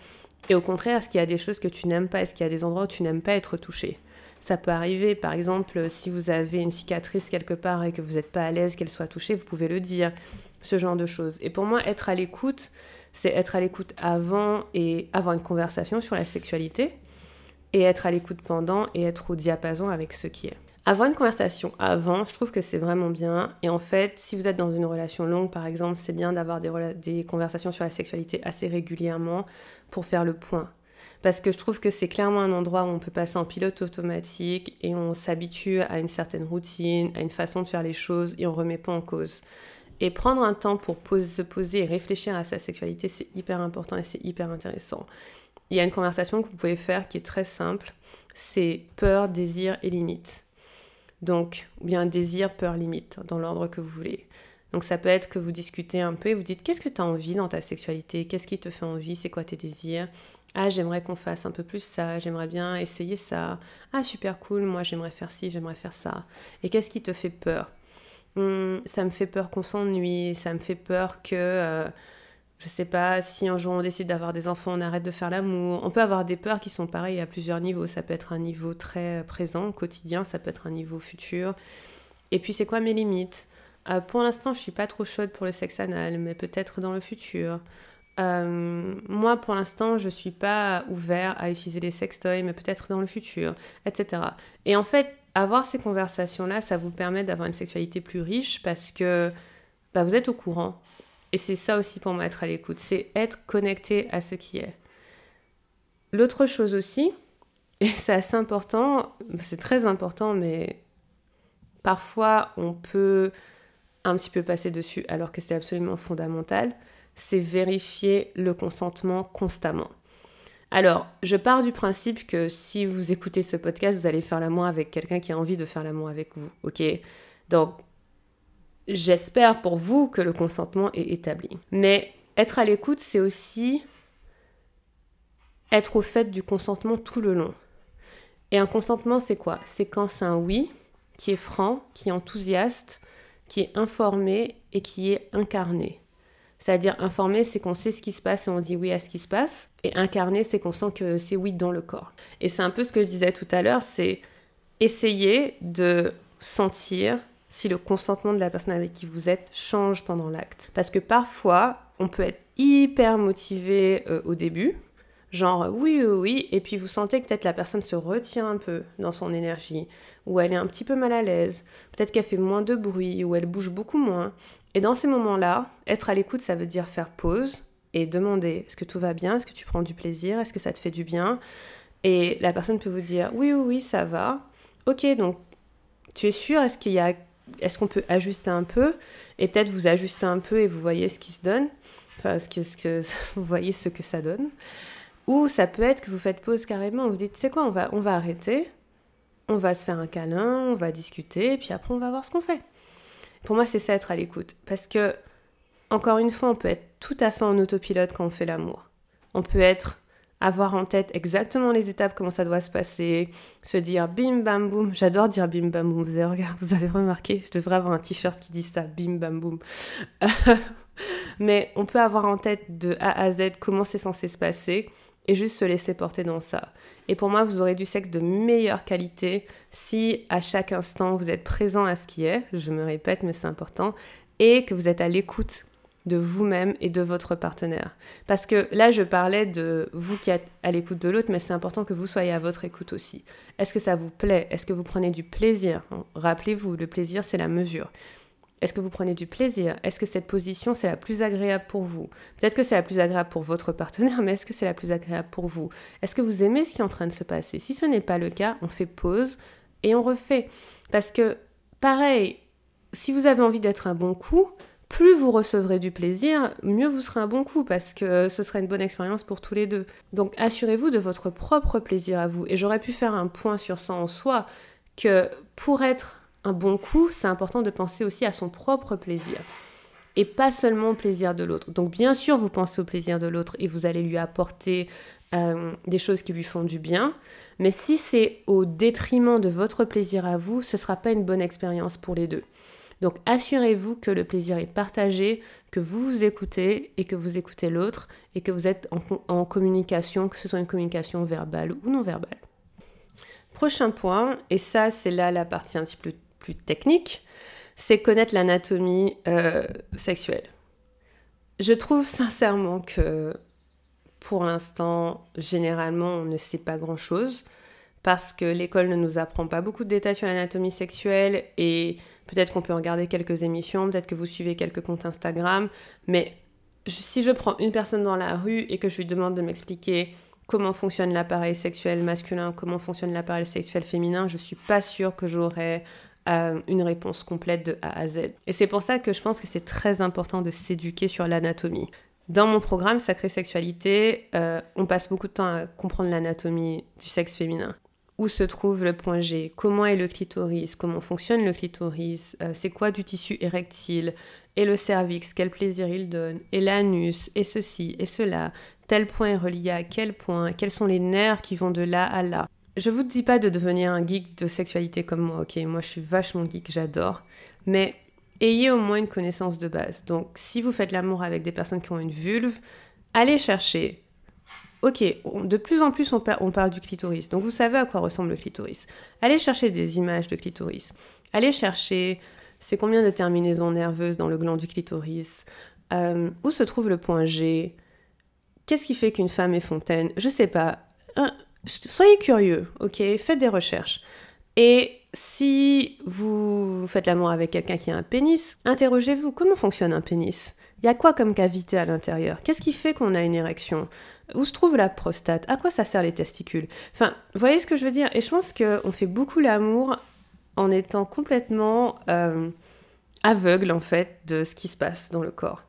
Et au contraire, est-ce qu'il y a des choses que tu n'aimes pas? Est-ce qu'il y a des endroits où tu n'aimes pas être touché? Ça peut arriver, par exemple, si vous avez une cicatrice quelque part et que vous n'êtes pas à l'aise qu'elle soit touchée, vous pouvez le dire. Ce genre de choses. Et pour moi, être à l'écoute, c'est être à l'écoute avant et avoir une conversation sur la sexualité et être à l'écoute pendant et être au diapason avec ce qui est. Avoir une conversation avant, je trouve que c'est vraiment bien. Et en fait, si vous êtes dans une relation longue, par exemple, c'est bien d'avoir des, conversations sur la sexualité assez régulièrement pour faire le point. Parce que je trouve que c'est clairement un endroit où on peut passer en pilote automatique et on s'habitue à une certaine routine, à une façon de faire les choses et on remet pas en cause. Et prendre un temps pour se poser et réfléchir à sa sexualité, c'est hyper important et c'est hyper intéressant il y a une conversation que vous pouvez faire qui est très simple. C'est peur, désir et limite. Donc, ou bien désir, peur, limite, dans l'ordre que vous voulez. Donc ça peut être que vous discutez un peu et vous dites qu'est-ce que tu as envie dans ta sexualité, qu'est-ce qui te fait envie, c'est quoi tes désirs? Ah, j'aimerais qu'on fasse un peu plus ça, j'aimerais bien essayer ça. Ah, super cool, moi j'aimerais faire ci, j'aimerais faire ça. Et qu'est-ce qui te fait peur? Hum, Ça me fait peur qu'on s'ennuie, ça me fait peur que... Euh, je sais pas, si un jour on décide d'avoir des enfants, on arrête de faire l'amour. On peut avoir des peurs qui sont pareilles à plusieurs niveaux. Ça peut être un niveau très présent, quotidien, ça peut être un niveau futur. Et puis c'est quoi mes limites? Euh, Pour l'instant, je suis pas trop chaude pour le sexe anal, mais peut-être dans le futur. Euh, moi, pour l'instant, je suis pas ouvert à utiliser les sextoys, mais peut-être dans le futur, etc. Et en fait, avoir ces conversations-là, ça vous permet d'avoir une sexualité plus riche parce que bah, vous êtes au courant. Et c'est ça aussi pour moi être à l'écoute, c'est être connecté à ce qui est. L'autre chose aussi, (laughs) et c'est assez important, c'est très important, mais parfois on peut un petit peu passer dessus alors que c'est absolument fondamental, c'est vérifier le consentement constamment. Alors, je pars du principe que si vous écoutez ce podcast, vous allez faire l'amour avec quelqu'un qui a envie de faire l'amour avec vous, ok? Donc, J'espère pour vous que le consentement est établi. Mais être à l'écoute, c'est aussi être au fait du consentement tout le long. Et un consentement, c'est quoi? C'est quand c'est un oui qui est franc, qui est enthousiaste, qui est informé et qui est incarné. C'est-à-dire informé, c'est qu'on sait ce qui se passe et on dit oui à ce qui se passe. Et incarné, c'est qu'on sent que c'est oui dans le corps. Et c'est un peu ce que je disais tout à l'heure, c'est essayer de sentir si le consentement de la personne avec qui vous êtes change pendant l'acte. Parce que parfois, on peut être hyper motivé euh, au début, genre oui, oui, oui, et puis vous sentez que peut-être la personne se retient un peu dans son énergie, ou elle est un petit peu mal à l'aise, peut-être qu'elle fait moins de bruit, ou elle bouge beaucoup moins. Et dans ces moments-là, être à l'écoute, ça veut dire faire pause et demander est-ce que tout va bien, est-ce que tu prends du plaisir, est-ce que ça te fait du bien? Et la personne peut vous dire oui, oui, oui, ça va. Ok, donc tu es sûr, est-ce qu'il y a est-ce qu'on peut ajuster un peu Et peut-être vous ajustez un peu et vous voyez ce qui se donne, enfin, que, ce que, (laughs) vous voyez ce que ça donne. Ou ça peut être que vous faites pause carrément, vous dites, c'est quoi, on va, on va arrêter, on va se faire un câlin, on va discuter, et puis après on va voir ce qu'on fait. Pour moi, c'est ça être à l'écoute. Parce que, encore une fois, on peut être tout à fait en autopilote quand on fait l'amour. On peut être avoir en tête exactement les étapes, comment ça doit se passer, se dire bim bam boum. J'adore dire bim bam boum. Vous avez, vous avez remarqué, je devrais avoir un t-shirt qui dit ça, bim bam boum. (laughs) Mais on peut avoir en tête de A à Z comment c'est censé se passer et juste se laisser porter dans ça. Et pour moi, vous aurez du sexe de meilleure qualité si à chaque instant vous êtes présent à ce qui est, je me répète, mais c'est important, et que vous êtes à l'écoute de vous-même et de votre partenaire. Parce que là, je parlais de vous qui êtes à l'écoute de l'autre, mais c'est important que vous soyez à votre écoute aussi. Est-ce que ça vous plaît? Est-ce que vous prenez du plaisir? Rappelez-vous, le plaisir, c'est la mesure. Est-ce que vous prenez du plaisir? Est-ce que cette position, c'est la plus agréable pour vous? Peut-être que c'est la plus agréable pour votre partenaire, (laughs) mais est-ce que c'est la plus agréable pour vous? Est-ce que vous aimez ce qui est en train de se passer? Si ce n'est pas le cas, on fait pause et on refait. Parce que, pareil, si vous avez envie d'être un bon coup, plus vous recevrez du plaisir, mieux vous serez un bon coup parce que ce sera une bonne expérience pour tous les deux. Donc assurez-vous de votre propre plaisir à vous. Et j'aurais pu faire un point sur ça en soi, que pour être un bon coup, c'est important de penser aussi à son propre plaisir. Et pas seulement au plaisir de l'autre. Donc bien sûr, vous pensez au plaisir de l'autre et vous allez lui apporter euh, des choses qui lui font du bien. Mais si c'est au détriment de votre plaisir à vous, ce ne sera pas une bonne expérience pour les deux. Donc assurez-vous que le plaisir est partagé, que vous vous écoutez et que vous écoutez l'autre et que vous êtes en, communication, que ce soit une communication verbale ou non verbale. Prochain point, et ça c'est là la partie un petit peu plus technique, c'est connaître l'anatomie euh, sexuelle. Je trouve sincèrement que pour l'instant, généralement, on ne sait pas grand-chose parce que l'école ne nous apprend pas beaucoup de détails sur l'anatomie sexuelle et Peut-être qu'on peut regarder quelques émissions, peut-être que vous suivez quelques comptes Instagram, mais si je prends une personne dans la rue et que je lui demande de m'expliquer comment fonctionne l'appareil sexuel masculin, comment fonctionne l'appareil sexuel féminin, je suis pas sûre que j'aurai euh, une réponse complète de A à Z. Et c'est pour ça que je pense que c'est très important de s'éduquer sur l'anatomie. Dans mon programme Sacrée Sexualité, euh, on passe beaucoup de temps à comprendre l'anatomie du sexe féminin où se trouve le point G, comment est le clitoris, comment fonctionne le clitoris, euh, c'est quoi du tissu érectile, et le cervix, quel plaisir il donne, et l'anus, et ceci, et cela, tel point est relié à quel point, quels sont les nerfs qui vont de là à là. Je vous dis pas de devenir un geek de sexualité comme moi, ok, moi je suis vachement geek, j'adore, mais ayez au moins une connaissance de base. Donc si vous faites l'amour avec des personnes qui ont une vulve, allez chercher Ok, de plus en plus on, parle du clitoris, donc vous savez à quoi ressemble le clitoris. Allez chercher des images de clitoris. Allez chercher c'est combien de terminaisons nerveuses dans le gland du clitoris? Euh, où se trouve le point G? Qu'est-ce qui fait qu'une femme est fontaine? Je sais pas. soyez curieux, ok? Faites des recherches. Et si vous faites l'amour avec quelqu'un qui a un pénis, interrogez-vous comment fonctionne un pénis? Il y a quoi comme cavité à l'intérieur? Qu'est-ce qui fait qu'on a une érection? Où se trouve la prostate? À quoi ça sert les testicules? Enfin, vous voyez ce que je veux dire? Et je pense qu'on fait beaucoup l'amour en étant complètement euh, aveugle, en fait, de ce qui se passe dans le corps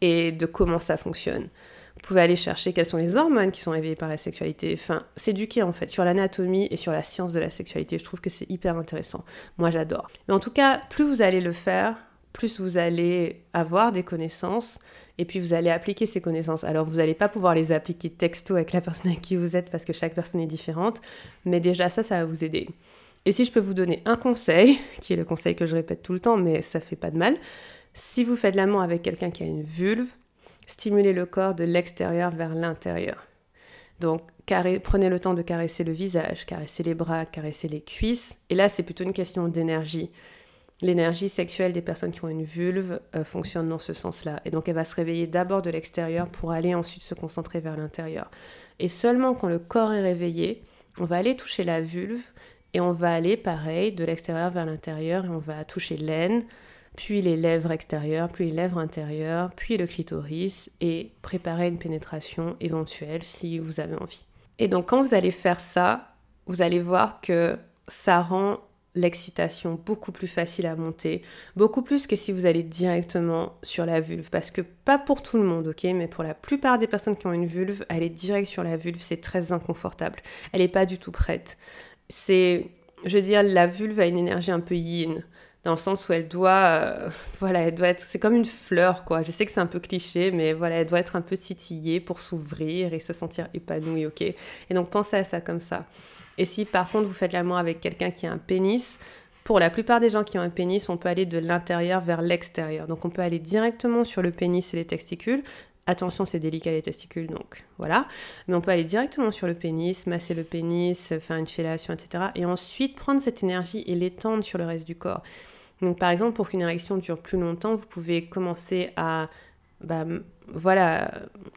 et de comment ça fonctionne. Vous pouvez aller chercher quelles sont les hormones qui sont éveillées par la sexualité. Enfin, s'éduquer en fait sur l'anatomie et sur la science de la sexualité. Je trouve que c'est hyper intéressant. Moi, j'adore. Mais en tout cas, plus vous allez le faire, plus vous allez avoir des connaissances et puis vous allez appliquer ces connaissances. Alors vous n'allez pas pouvoir les appliquer texto avec la personne avec qui vous êtes parce que chaque personne est différente, mais déjà ça, ça va vous aider. Et si je peux vous donner un conseil, (laughs) qui est le conseil que je répète tout le temps, mais ça fait pas de mal, si vous faites l'amour avec quelqu'un qui a une vulve, stimulez le corps de l'extérieur vers l'intérieur. Donc, prenez le temps de caresser le visage, caresser les bras, caresser les cuisses. Et là, c'est plutôt une question d'énergie. L'énergie sexuelle des personnes qui ont une vulve euh, fonctionne dans ce sens-là. Et donc, elle va se réveiller d'abord de l'extérieur pour aller ensuite se concentrer vers l'intérieur. Et seulement quand le corps est réveillé, on va aller toucher la vulve et on va aller, pareil, de l'extérieur vers l'intérieur et on va toucher l'aine, puis les lèvres extérieures, puis les lèvres intérieures, puis le clitoris et préparer une pénétration éventuelle si vous avez envie. Et donc quand vous allez faire ça, vous allez voir que ça rend l'excitation beaucoup plus facile à monter, beaucoup plus que si vous allez directement sur la vulve, parce que pas pour tout le monde, ok, mais pour la plupart des personnes qui ont une vulve, aller direct sur la vulve, c'est très inconfortable. Elle n'est pas du tout prête. C'est, je veux dire, la vulve a une énergie un peu yin dans le sens où elle doit, euh, (laughs) voilà, elle doit être, c'est comme une fleur, quoi. Je sais que c'est un peu cliché, mais voilà, elle doit être un peu titillée pour s'ouvrir et se sentir épanouie, ok? Et donc pensez à ça comme ça. Et si par contre vous faites l'amour avec quelqu'un qui a un pénis, pour la plupart des gens qui ont un pénis, on peut aller de l'intérieur vers l'extérieur. Donc on peut aller directement sur le pénis et les testicules. Attention, c'est délicat les testicules, donc voilà. Mais on peut aller directement sur le pénis, masser le pénis, faire une fellation, etc. Et ensuite prendre cette énergie et l'étendre sur le reste du corps. Donc par exemple, pour qu'une érection dure plus longtemps, vous pouvez commencer à bah,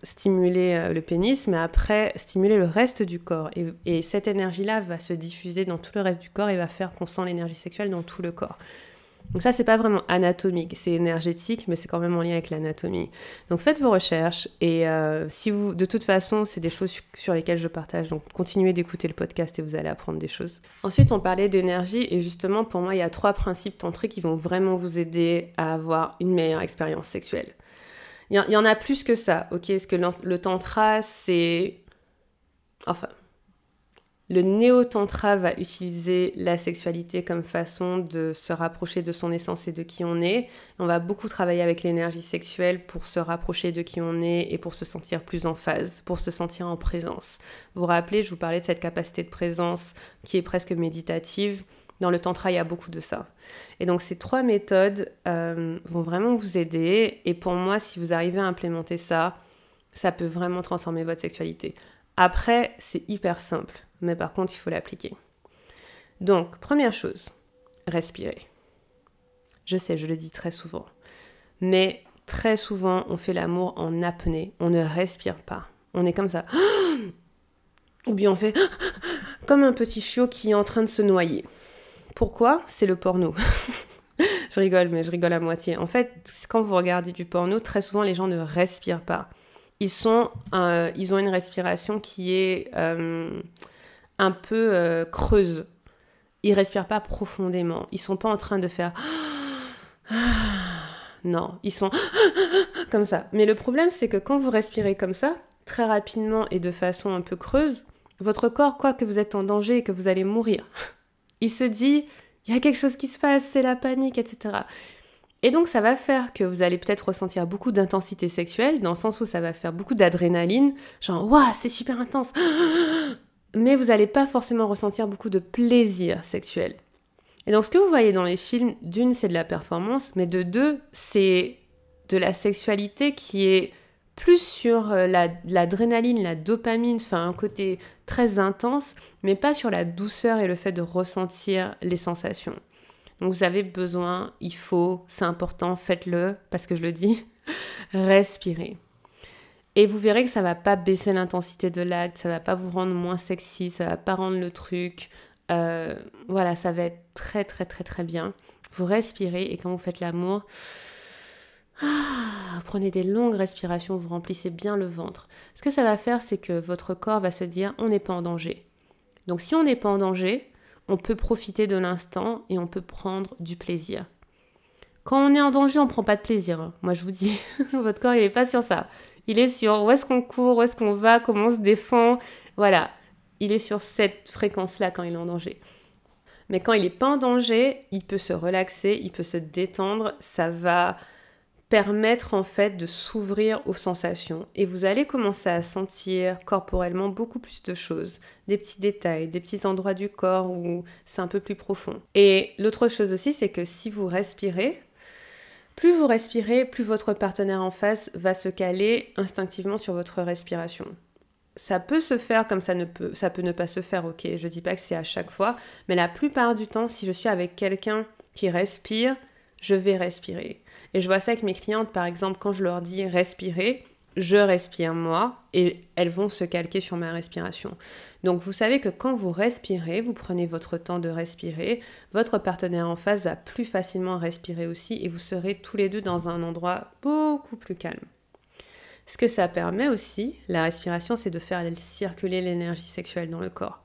stimuler euh, le pénis, mais après stimuler le reste du corps. Et cette énergie-là va se diffuser dans tout le reste du corps et va faire qu'on sent l'énergie sexuelle dans tout le corps. Donc ça, c'est pas vraiment anatomique, c'est énergétique, mais c'est quand même en lien avec l'anatomie. Donc faites vos recherches et euh, si vous, de toute façon, c'est des choses sur lesquelles je partage, donc continuez d'écouter le podcast et vous allez apprendre des choses. Ensuite, on parlait d'énergie et justement, pour moi, il y a trois principes tantriques qui vont vraiment vous aider à avoir une meilleure expérience sexuelle. Il y, en a plus que ça, ok? Est-ce que le tantra, c'est... Enfin, le néo-tantra va utiliser la sexualité comme façon de se rapprocher de son essence et de qui on est. On va beaucoup travailler avec l'énergie sexuelle pour se rapprocher de qui on est et pour se sentir plus en phase, pour se sentir en présence. Vous vous rappelez, je vous parlais de cette capacité de présence qui est presque méditative. Dans le tantra, il y a beaucoup de ça. Et donc ces trois méthodes euh, vont vraiment vous aider. Et pour moi, si vous arrivez à implémenter ça, ça peut vraiment transformer votre sexualité. Après, c'est hyper simple mais par contre, il faut l'appliquer. Donc, première chose, respirer. Je sais, je le dis très souvent, mais très souvent, on fait l'amour en apnée, on ne respire pas. On est comme ça. (gasps) Ou bien on fait (gasps) comme un petit chiot qui est en train de se noyer. Pourquoi? C'est le porno. (laughs) je rigole, mais je rigole à moitié. En fait, quand vous regardez du porno, très souvent les gens ne respirent pas. Ils, sont, euh, ils ont une respiration qui est euh, un peu euh, creuse. Ils respirent pas profondément. Ils sont pas en train de faire (gasps) non, ils sont (gasps) comme ça. Mais le problème c'est que quand vous respirez comme ça, très rapidement et de façon un peu creuse, votre corps croit que vous êtes en danger et que vous allez mourir. (laughs) Il se dit il y a quelque chose qui se passe, c'est la panique, etc. Et donc ça va faire que vous allez peut-être ressentir beaucoup d'intensité sexuelle, dans le sens où ça va faire beaucoup d'adrénaline, genre waouh, c'est super intense (gasps) mais vous n'allez pas forcément ressentir beaucoup de plaisir sexuel. Et donc ce que vous voyez dans les films, d'une, c'est de la performance, mais de deux, c'est de la sexualité qui est plus sur euh, l'adrénaline, la, dopamine, enfin un côté très intense, mais pas sur la douceur et le fait de ressentir les sensations. Donc vous avez besoin, il faut, c'est important, faites-le, parce que je le dis, (laughs) respirez. Et vous verrez que ça va pas baisser l'intensité de l'acte, ça va pas vous rendre moins sexy, ça va pas rendre le truc. Euh, voilà, ça va être très très très très bien. Vous respirez et quand vous faites l'amour, ah, prenez des longues respirations, vous remplissez bien le ventre. Ce que ça va faire, c'est que votre corps va se dire on n'est pas en danger. Donc si on n'est pas en danger, on peut profiter de l'instant et on peut prendre du plaisir. Quand on est en danger, on ne prend pas de plaisir. Hein. Moi, je vous dis, (laughs) votre corps, il n'est pas sur ça. Il est sur où est-ce qu'on court, où est-ce qu'on va, comment on se défend. Voilà, il est sur cette fréquence-là quand il est en danger. Mais quand il n'est pas en danger, il peut se relaxer, il peut se détendre, ça va permettre en fait de s'ouvrir aux sensations et vous allez commencer à sentir corporellement beaucoup plus de choses, des petits détails, des petits endroits du corps où c'est un peu plus profond. Et l'autre chose aussi, c'est que si vous respirez, plus vous respirez, plus votre partenaire en face va se caler instinctivement sur votre respiration. Ça peut se faire comme ça ne peut, ça peut ne pas se faire, ok. Je dis pas que c'est à chaque fois, mais la plupart du temps, si je suis avec quelqu'un qui respire, je vais respirer. Et je vois ça avec mes clientes, par exemple, quand je leur dis respirer, je respire moi et elles vont se calquer sur ma respiration. Donc vous savez que quand vous respirez, vous prenez votre temps de respirer, votre partenaire en face va plus facilement respirer aussi et vous serez tous les deux dans un endroit beaucoup plus calme. Ce que ça permet aussi, la respiration, c'est de faire circuler l'énergie sexuelle dans le corps.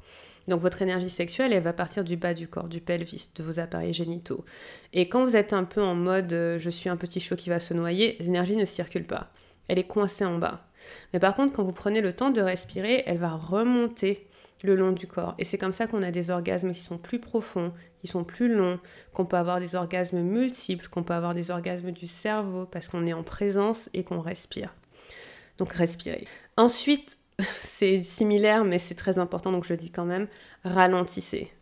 Donc votre énergie sexuelle, elle va partir du bas du corps, du pelvis, de vos appareils génitaux. Et quand vous êtes un peu en mode euh, je suis un petit chaud qui va se noyer, l'énergie ne circule pas. Elle est coincée en bas. Mais par contre, quand vous prenez le temps de respirer, elle va remonter le long du corps. Et c'est comme ça qu'on a des orgasmes qui sont plus profonds, qui sont plus longs, qu'on peut avoir des orgasmes multiples, qu'on peut avoir des orgasmes du cerveau parce qu'on est en présence et qu'on respire. Donc respirez. Ensuite, (laughs) c'est similaire, mais c'est très important, donc je le dis quand même, ralentissez.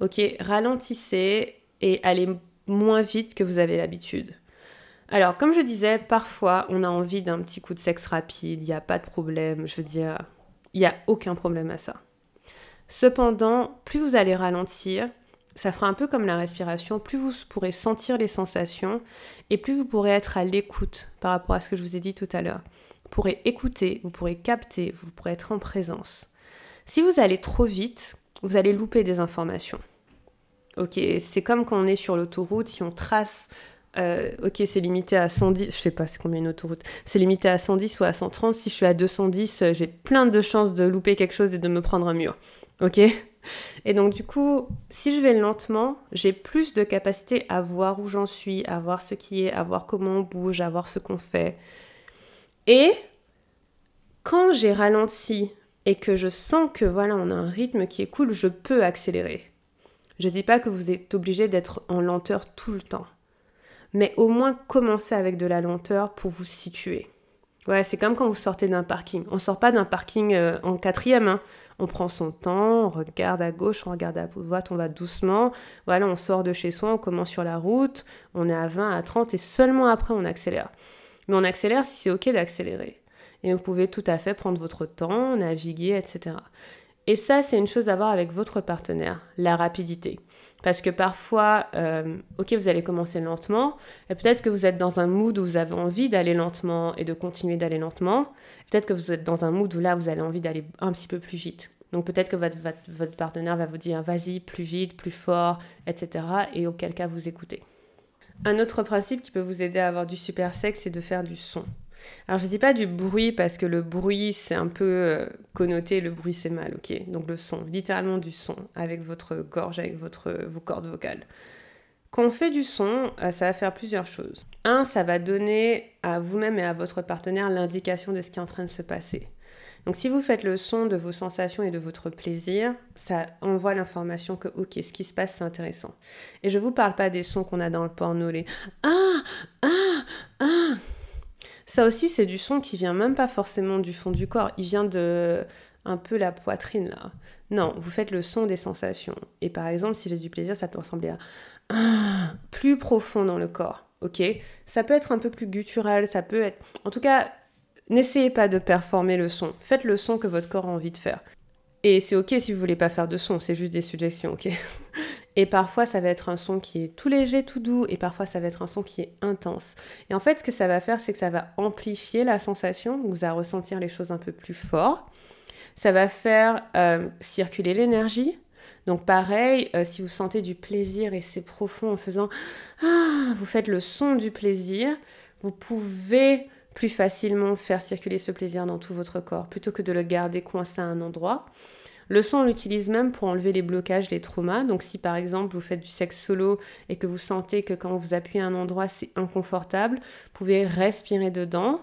Ok, ralentissez et allez moins vite que vous avez l'habitude. Alors, comme je disais, parfois on a envie d'un petit coup de sexe rapide, il n'y a pas de problème, je veux dire, il n'y a aucun problème à ça. Cependant, plus vous allez ralentir, ça fera un peu comme la respiration, plus vous pourrez sentir les sensations et plus vous pourrez être à l'écoute par rapport à ce que je vous ai dit tout à l'heure pourrez écouter, vous pourrez capter, vous pourrez être en présence. Si vous allez trop vite, vous allez louper des informations. Ok, c'est comme quand on est sur l'autoroute, si on trace, euh, ok, c'est limité à 110, je sais pas c'est combien une autoroute, c'est limité à 110 ou à 130, si je suis à 210, euh, j'ai plein de chances de louper quelque chose et de me prendre un mur. Ok? Et donc du coup, si je vais lentement, j'ai plus de capacité à voir où j'en suis, à voir ce qui est, à voir comment on bouge, à voir ce qu'on fait. Et quand j'ai ralenti et que je sens que voilà, on a un rythme qui est cool, je peux accélérer. Je dis pas que vous êtes obligé d'être en lenteur tout le temps, mais au moins commencer avec de la lenteur pour vous situer. Ouais, c'est comme quand vous sortez d'un parking. On sort pas d'un parking euh, en quatrième. Hein. On prend son temps, on regarde à gauche, on regarde à droite, on va doucement. Voilà, on sort de chez soi, on commence sur la route, on est à 20, à 30 et seulement après on accélère. Mais on accélère si c'est OK d'accélérer. Et vous pouvez tout à fait prendre votre temps, naviguer, etc. Et ça, c'est une chose à voir avec votre partenaire, la rapidité. Parce que parfois, euh, ok, vous allez commencer lentement, et peut-être que vous êtes dans un mood où vous avez envie d'aller lentement et de continuer d'aller lentement. Peut-être que vous êtes dans un mood où là, vous avez envie d'aller un petit peu plus vite. Donc peut-être que votre, votre partenaire va vous dire vas-y, plus vite, plus fort, etc. Et auquel cas vous écoutez. Un autre principe qui peut vous aider à avoir du super sexe, c'est de faire du son. Alors je dis pas du bruit parce que le bruit c'est un peu euh, connoté, le bruit c'est mal, ok? Donc le son, littéralement du son, avec votre gorge, avec votre, vos cordes vocales. Quand on fait du son, euh, ça va faire plusieurs choses. Un, ça va donner à vous-même et à votre partenaire l'indication de ce qui est en train de se passer. Donc si vous faites le son de vos sensations et de votre plaisir, ça envoie l'information que ok, ce qui se passe c'est intéressant. Et je vous parle pas des sons qu'on a dans le porno, les ah ah ah. Ça aussi c'est du son qui vient même pas forcément du fond du corps, il vient de un peu la poitrine là. Non, vous faites le son des sensations. Et par exemple, si j'ai du plaisir, ça peut ressembler à plus profond dans le corps. Ok, ça peut être un peu plus guttural, ça peut être, en tout cas, N'essayez pas de performer le son. Faites le son que votre corps a envie de faire. Et c'est ok si vous voulez pas faire de son, c'est juste des suggestions, ok? Et parfois ça va être un son qui est tout léger, tout doux, et parfois ça va être un son qui est intense. Et en fait, ce que ça va faire, c'est que ça va amplifier la sensation, vous allez ressentir les choses un peu plus fort. Ça va faire euh, circuler l'énergie. Donc pareil, euh, si vous sentez du plaisir et c'est profond en faisant ah, vous faites le son du plaisir, vous pouvez plus facilement faire circuler ce plaisir dans tout votre corps plutôt que de le garder coincé à un endroit. Le son, on l'utilise même pour enlever les blocages, les traumas. Donc si par exemple vous faites du sexe solo et que vous sentez que quand vous appuyez à un endroit c'est inconfortable, vous pouvez respirer dedans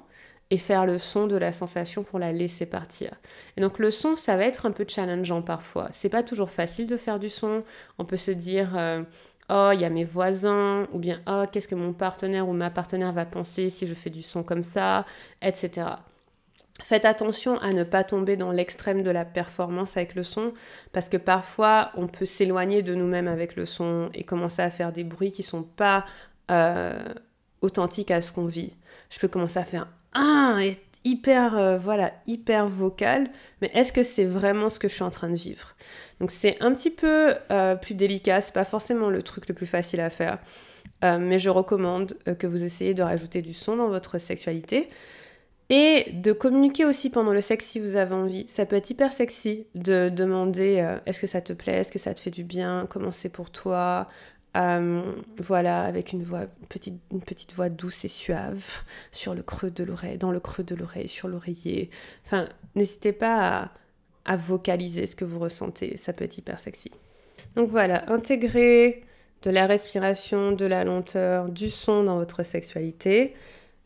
et faire le son de la sensation pour la laisser partir. Et donc le son, ça va être un peu challengeant parfois. C'est pas toujours facile de faire du son. On peut se dire euh, oh, il y a mes voisins, ou bien oh, qu'est-ce que mon partenaire ou ma partenaire va penser si je fais du son comme ça, etc. Faites attention à ne pas tomber dans l'extrême de la performance avec le son, parce que parfois on peut s'éloigner de nous-mêmes avec le son et commencer à faire des bruits qui sont pas euh, authentiques à ce qu'on vit. Je peux commencer à faire un et hyper euh, voilà hyper vocal, mais est-ce que c'est vraiment ce que je suis en train de vivre? Donc c'est un petit peu euh, plus délicat, c'est pas forcément le truc le plus facile à faire, mais je recommande que vous essayiez de rajouter du son dans votre sexualité. Et de communiquer aussi pendant le sexe si vous avez envie. Ça peut être hyper sexy de demander euh, est-ce que ça te plaît, est-ce que ça te fait du bien, comment c'est pour toi? Euh, voilà, avec une voix, petite, une petite voix douce et suave sur le creux de l'oreille, dans le creux de l'oreille, sur l'oreiller. Enfin, n'hésitez pas à, à vocaliser ce que vous ressentez. Ça peut être hyper sexy. Donc voilà, intégrer de la respiration, de la lenteur, du son dans votre sexualité.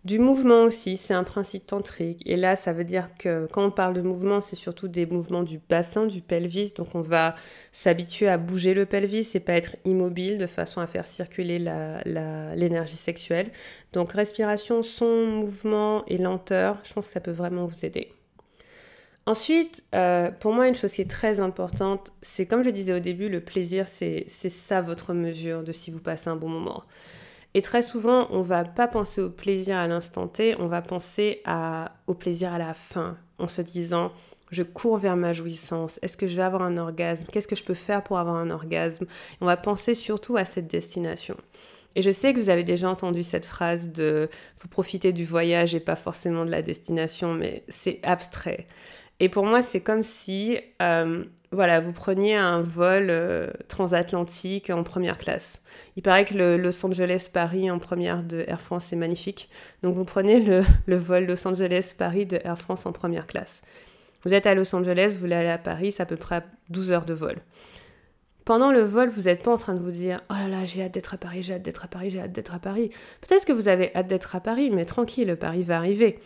Du mouvement aussi, c'est un principe tantrique. Et là, ça veut dire que quand on parle de mouvement, c'est surtout des mouvements du bassin, du pelvis. Donc on va s'habituer à bouger le pelvis et pas être immobile de façon à faire circuler l'énergie sexuelle. Donc respiration, son, mouvement et lenteur, je pense que ça peut vraiment vous aider. Ensuite, euh, pour moi, une chose qui est très importante, c'est comme je disais au début, le plaisir, c'est ça votre mesure de si vous passez un bon moment. Et très souvent, on va pas penser au plaisir à l'instant T, on va penser au plaisir à la fin, en se disant je cours vers ma jouissance, est-ce que je vais avoir un orgasme, qu'est-ce que je peux faire pour avoir un orgasme? On va penser surtout à cette destination. Et je sais que vous avez déjà entendu cette phrase de faut profiter du voyage et pas forcément de la destination, mais c'est abstrait. Et pour moi, c'est comme si, euh, voilà, vous preniez un vol euh, transatlantique en première classe. Il paraît que le Los Angeles-Paris en première de Air France est magnifique. Donc vous prenez (laughs) le, vol Los Angeles-Paris de Air France en première classe. Vous êtes à Los Angeles, vous voulez aller à Paris, c'est à peu près 12 heures de vol. Pendant le vol, vous n'êtes pas en train de vous dire Oh là là, j'ai hâte d'être à Paris, j'ai hâte d'être à Paris, j'ai hâte d'être à Paris. Peut-être que vous avez hâte d'être à Paris, mais tranquille, Paris va arriver.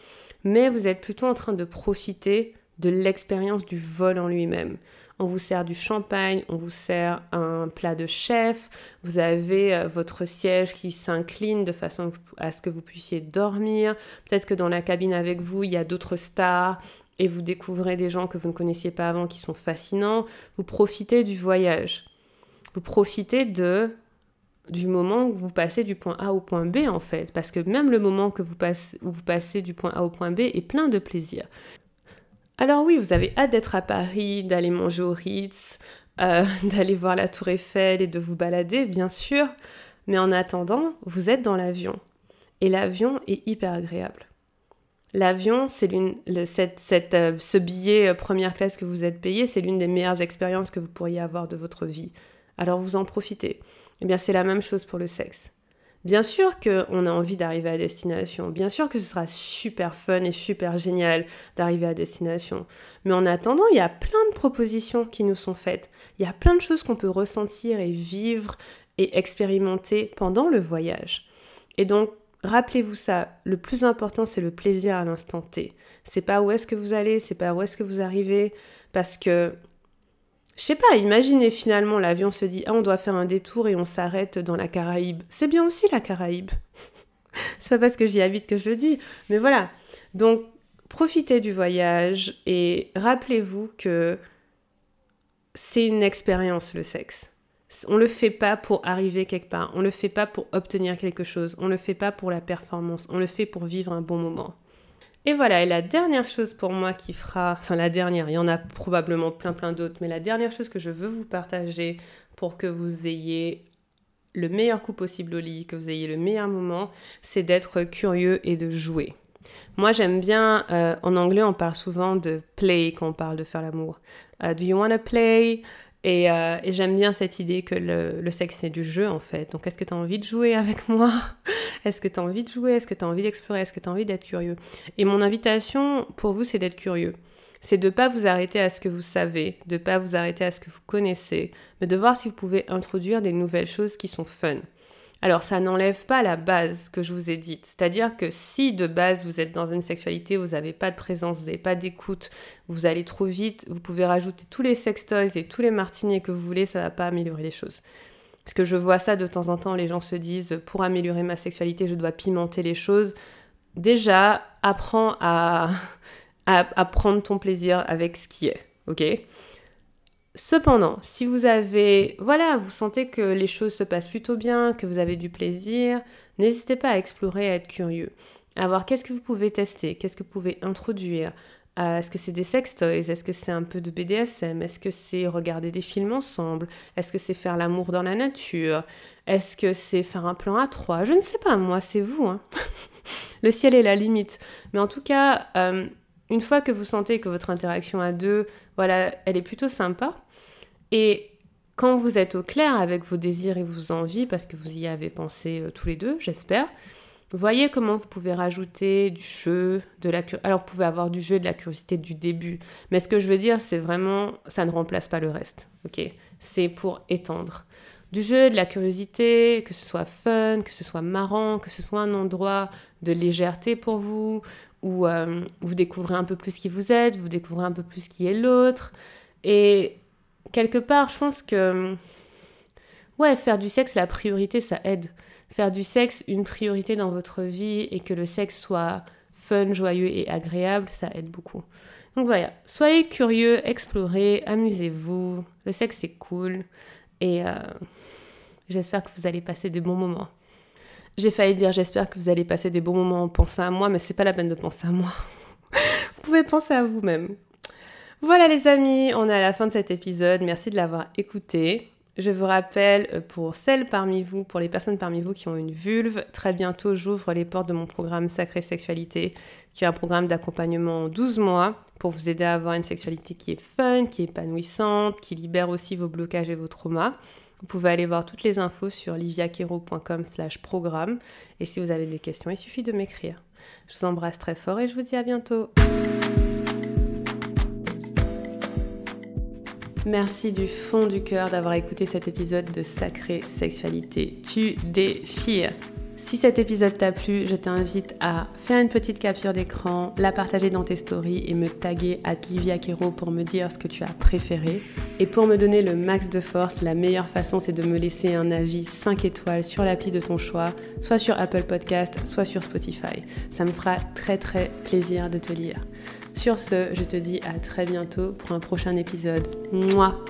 Mais vous êtes plutôt en train de profiter de l'expérience du vol en lui-même. On vous sert du champagne, on vous sert un plat de chef, vous avez euh, votre siège qui s'incline de façon à ce que vous puissiez dormir. Peut-être que dans la cabine avec vous, il y a d'autres stars et vous découvrez des gens que vous ne connaissiez pas avant qui sont fascinants. Vous profitez du voyage. Vous profitez de du moment où vous passez du point A au point B en fait, parce que même le moment que vous où vous passez du point A au point B est plein de plaisir. Alors oui, vous avez hâte d'être à Paris, d'aller manger au Ritz, euh, (laughs) d'aller voir la tour Eiffel et de vous balader, bien sûr. Mais en attendant, vous êtes dans l'avion. Et l'avion est hyper agréable. L'avion, c'est l'une, euh, ce billet euh, première classe que vous êtes payé, c'est l'une des meilleures expériences que vous pourriez avoir de votre vie. Alors vous en profitez. Eh bien, c'est la même chose pour le sexe. Bien sûr qu'on a envie d'arriver à destination, bien sûr que ce sera super fun et super génial d'arriver à destination. Mais en attendant, il y a plein de propositions qui nous sont faites. Il y a plein de choses qu'on peut ressentir et vivre et expérimenter pendant le voyage. Et donc, rappelez-vous ça, le plus important c'est le plaisir à l'instant T. C'est pas où est-ce que vous allez, c'est pas où est-ce que vous arrivez, parce que je sais pas, imaginez finalement l'avion se dit ah on doit faire un détour et on s'arrête dans la Caraïbe. C'est bien aussi la Caraïbe. (laughs) c'est pas parce que j'y habite que je le dis, mais voilà. Donc profitez du voyage et rappelez-vous que c'est une expérience le sexe. On le fait pas pour arriver quelque part, on le fait pas pour obtenir quelque chose, on le fait pas pour la performance, on le fait pour vivre un bon moment. Et voilà, et la dernière chose pour moi qui fera, enfin la dernière, il y en a probablement plein plein d'autres, mais la dernière chose que je veux vous partager pour que vous ayez le meilleur coup possible au lit, que vous ayez le meilleur moment, c'est d'être curieux et de jouer. Moi j'aime bien, euh, en anglais on parle souvent de play quand on parle de faire l'amour. Euh, do you want to play euh, et, j'aime bien cette idée que le, sexe c'est du jeu en fait. Donc est-ce que tu as envie de jouer avec moi? Est-ce que tu as envie de jouer? Est-ce que tu as envie d'explorer? Est-ce que tu as envie d'être curieux? Et mon invitation pour vous c'est d'être curieux. C'est de ne pas vous arrêter à ce que vous savez, de ne pas vous arrêter à ce que vous connaissez, mais de voir si vous pouvez introduire des nouvelles choses qui sont fun. Alors ça n'enlève pas la base que je vous ai dite. C'est-à-dire que si de base vous êtes dans une sexualité vous n'avez pas de présence, vous n'avez pas d'écoute, vous allez trop vite, vous pouvez rajouter tous les sextoys et tous les martiniers que vous voulez, ça ne va pas améliorer les choses. Parce que je vois ça de temps en temps, les gens se disent, pour améliorer ma sexualité, je dois pimenter les choses. Déjà, apprends à, à, prendre ton plaisir avec ce qui est, ok? Cependant, si vous avez, voilà, vous sentez que les choses se passent plutôt bien, que vous avez du plaisir, n'hésitez pas à explorer, à être curieux, à voir qu'est-ce que vous pouvez tester, qu'est-ce que vous pouvez introduire, euh, est-ce que c'est des sextoys Est-ce que c'est un peu de BDSM Est-ce que c'est regarder des films ensemble? Est-ce que c'est faire l'amour dans la nature? Est-ce que c'est faire un plan à trois? Je ne sais pas, moi, c'est vous. Hein. (laughs) Le ciel est la limite. Mais en tout cas, euh, une fois que vous sentez que votre interaction à deux, voilà, elle est plutôt sympa, et quand vous êtes au clair avec vos désirs et vos envies, parce que vous y avez pensé euh, tous les deux, j'espère, voyez comment vous pouvez rajouter du jeu, de la Alors, vous pouvez avoir du jeu de la curiosité du début. Mais ce que je veux dire, c'est vraiment, ça ne remplace pas le reste. Ok? C'est pour étendre. Du jeu, de la curiosité, que ce soit fun, que ce soit marrant, que ce soit un endroit de légèreté pour vous, où euh, vous découvrez un peu plus qui vous êtes, vous découvrez un peu plus qui est l'autre. Et quelque part, je pense que, ouais, faire du sexe, la priorité, ça aide faire du sexe une priorité dans votre vie et que le sexe soit fun, joyeux et agréable, ça aide beaucoup. Donc voilà, soyez curieux, explorez, amusez-vous. Le sexe c'est cool et euh, j'espère que vous allez passer des bons moments. J'ai failli dire j'espère que vous allez passer des bons moments en pensant à moi, mais c'est pas la peine de penser à moi. (laughs) vous pouvez penser à vous-même. Voilà les amis, on est à la fin de cet épisode. Merci de l'avoir écouté. Je vous rappelle, euh, pour celles parmi vous, pour les personnes parmi vous qui ont une vulve, très bientôt j'ouvre les portes de mon programme Sacrée Sexualité, qui est un programme d'accompagnement en 12 mois pour vous aider à avoir une sexualité qui est fun, qui est épanouissante, qui libère aussi vos blocages et vos traumas. Vous pouvez aller voir toutes les infos sur liviakero.com slash programme. Et si vous avez des questions, il suffit de m'écrire. Je vous embrasse très fort et je vous dis à bientôt. Merci du fond du cœur d'avoir écouté cet épisode de Sacrée Sexualité. Tu déchires. Si cet épisode t'a plu, je t'invite à faire une petite capture d'écran, la partager dans tes stories et me taguer à Livia Kero pour me dire ce que tu as préféré. Et pour me donner le max de force, la meilleure façon c'est de me laisser un avis 5 étoiles sur l'appli de ton choix, soit sur Apple Podcast, soit sur Spotify. Ça me fera très très plaisir de te lire. Sur ce, je te dis à très bientôt pour un prochain épisode. Moi.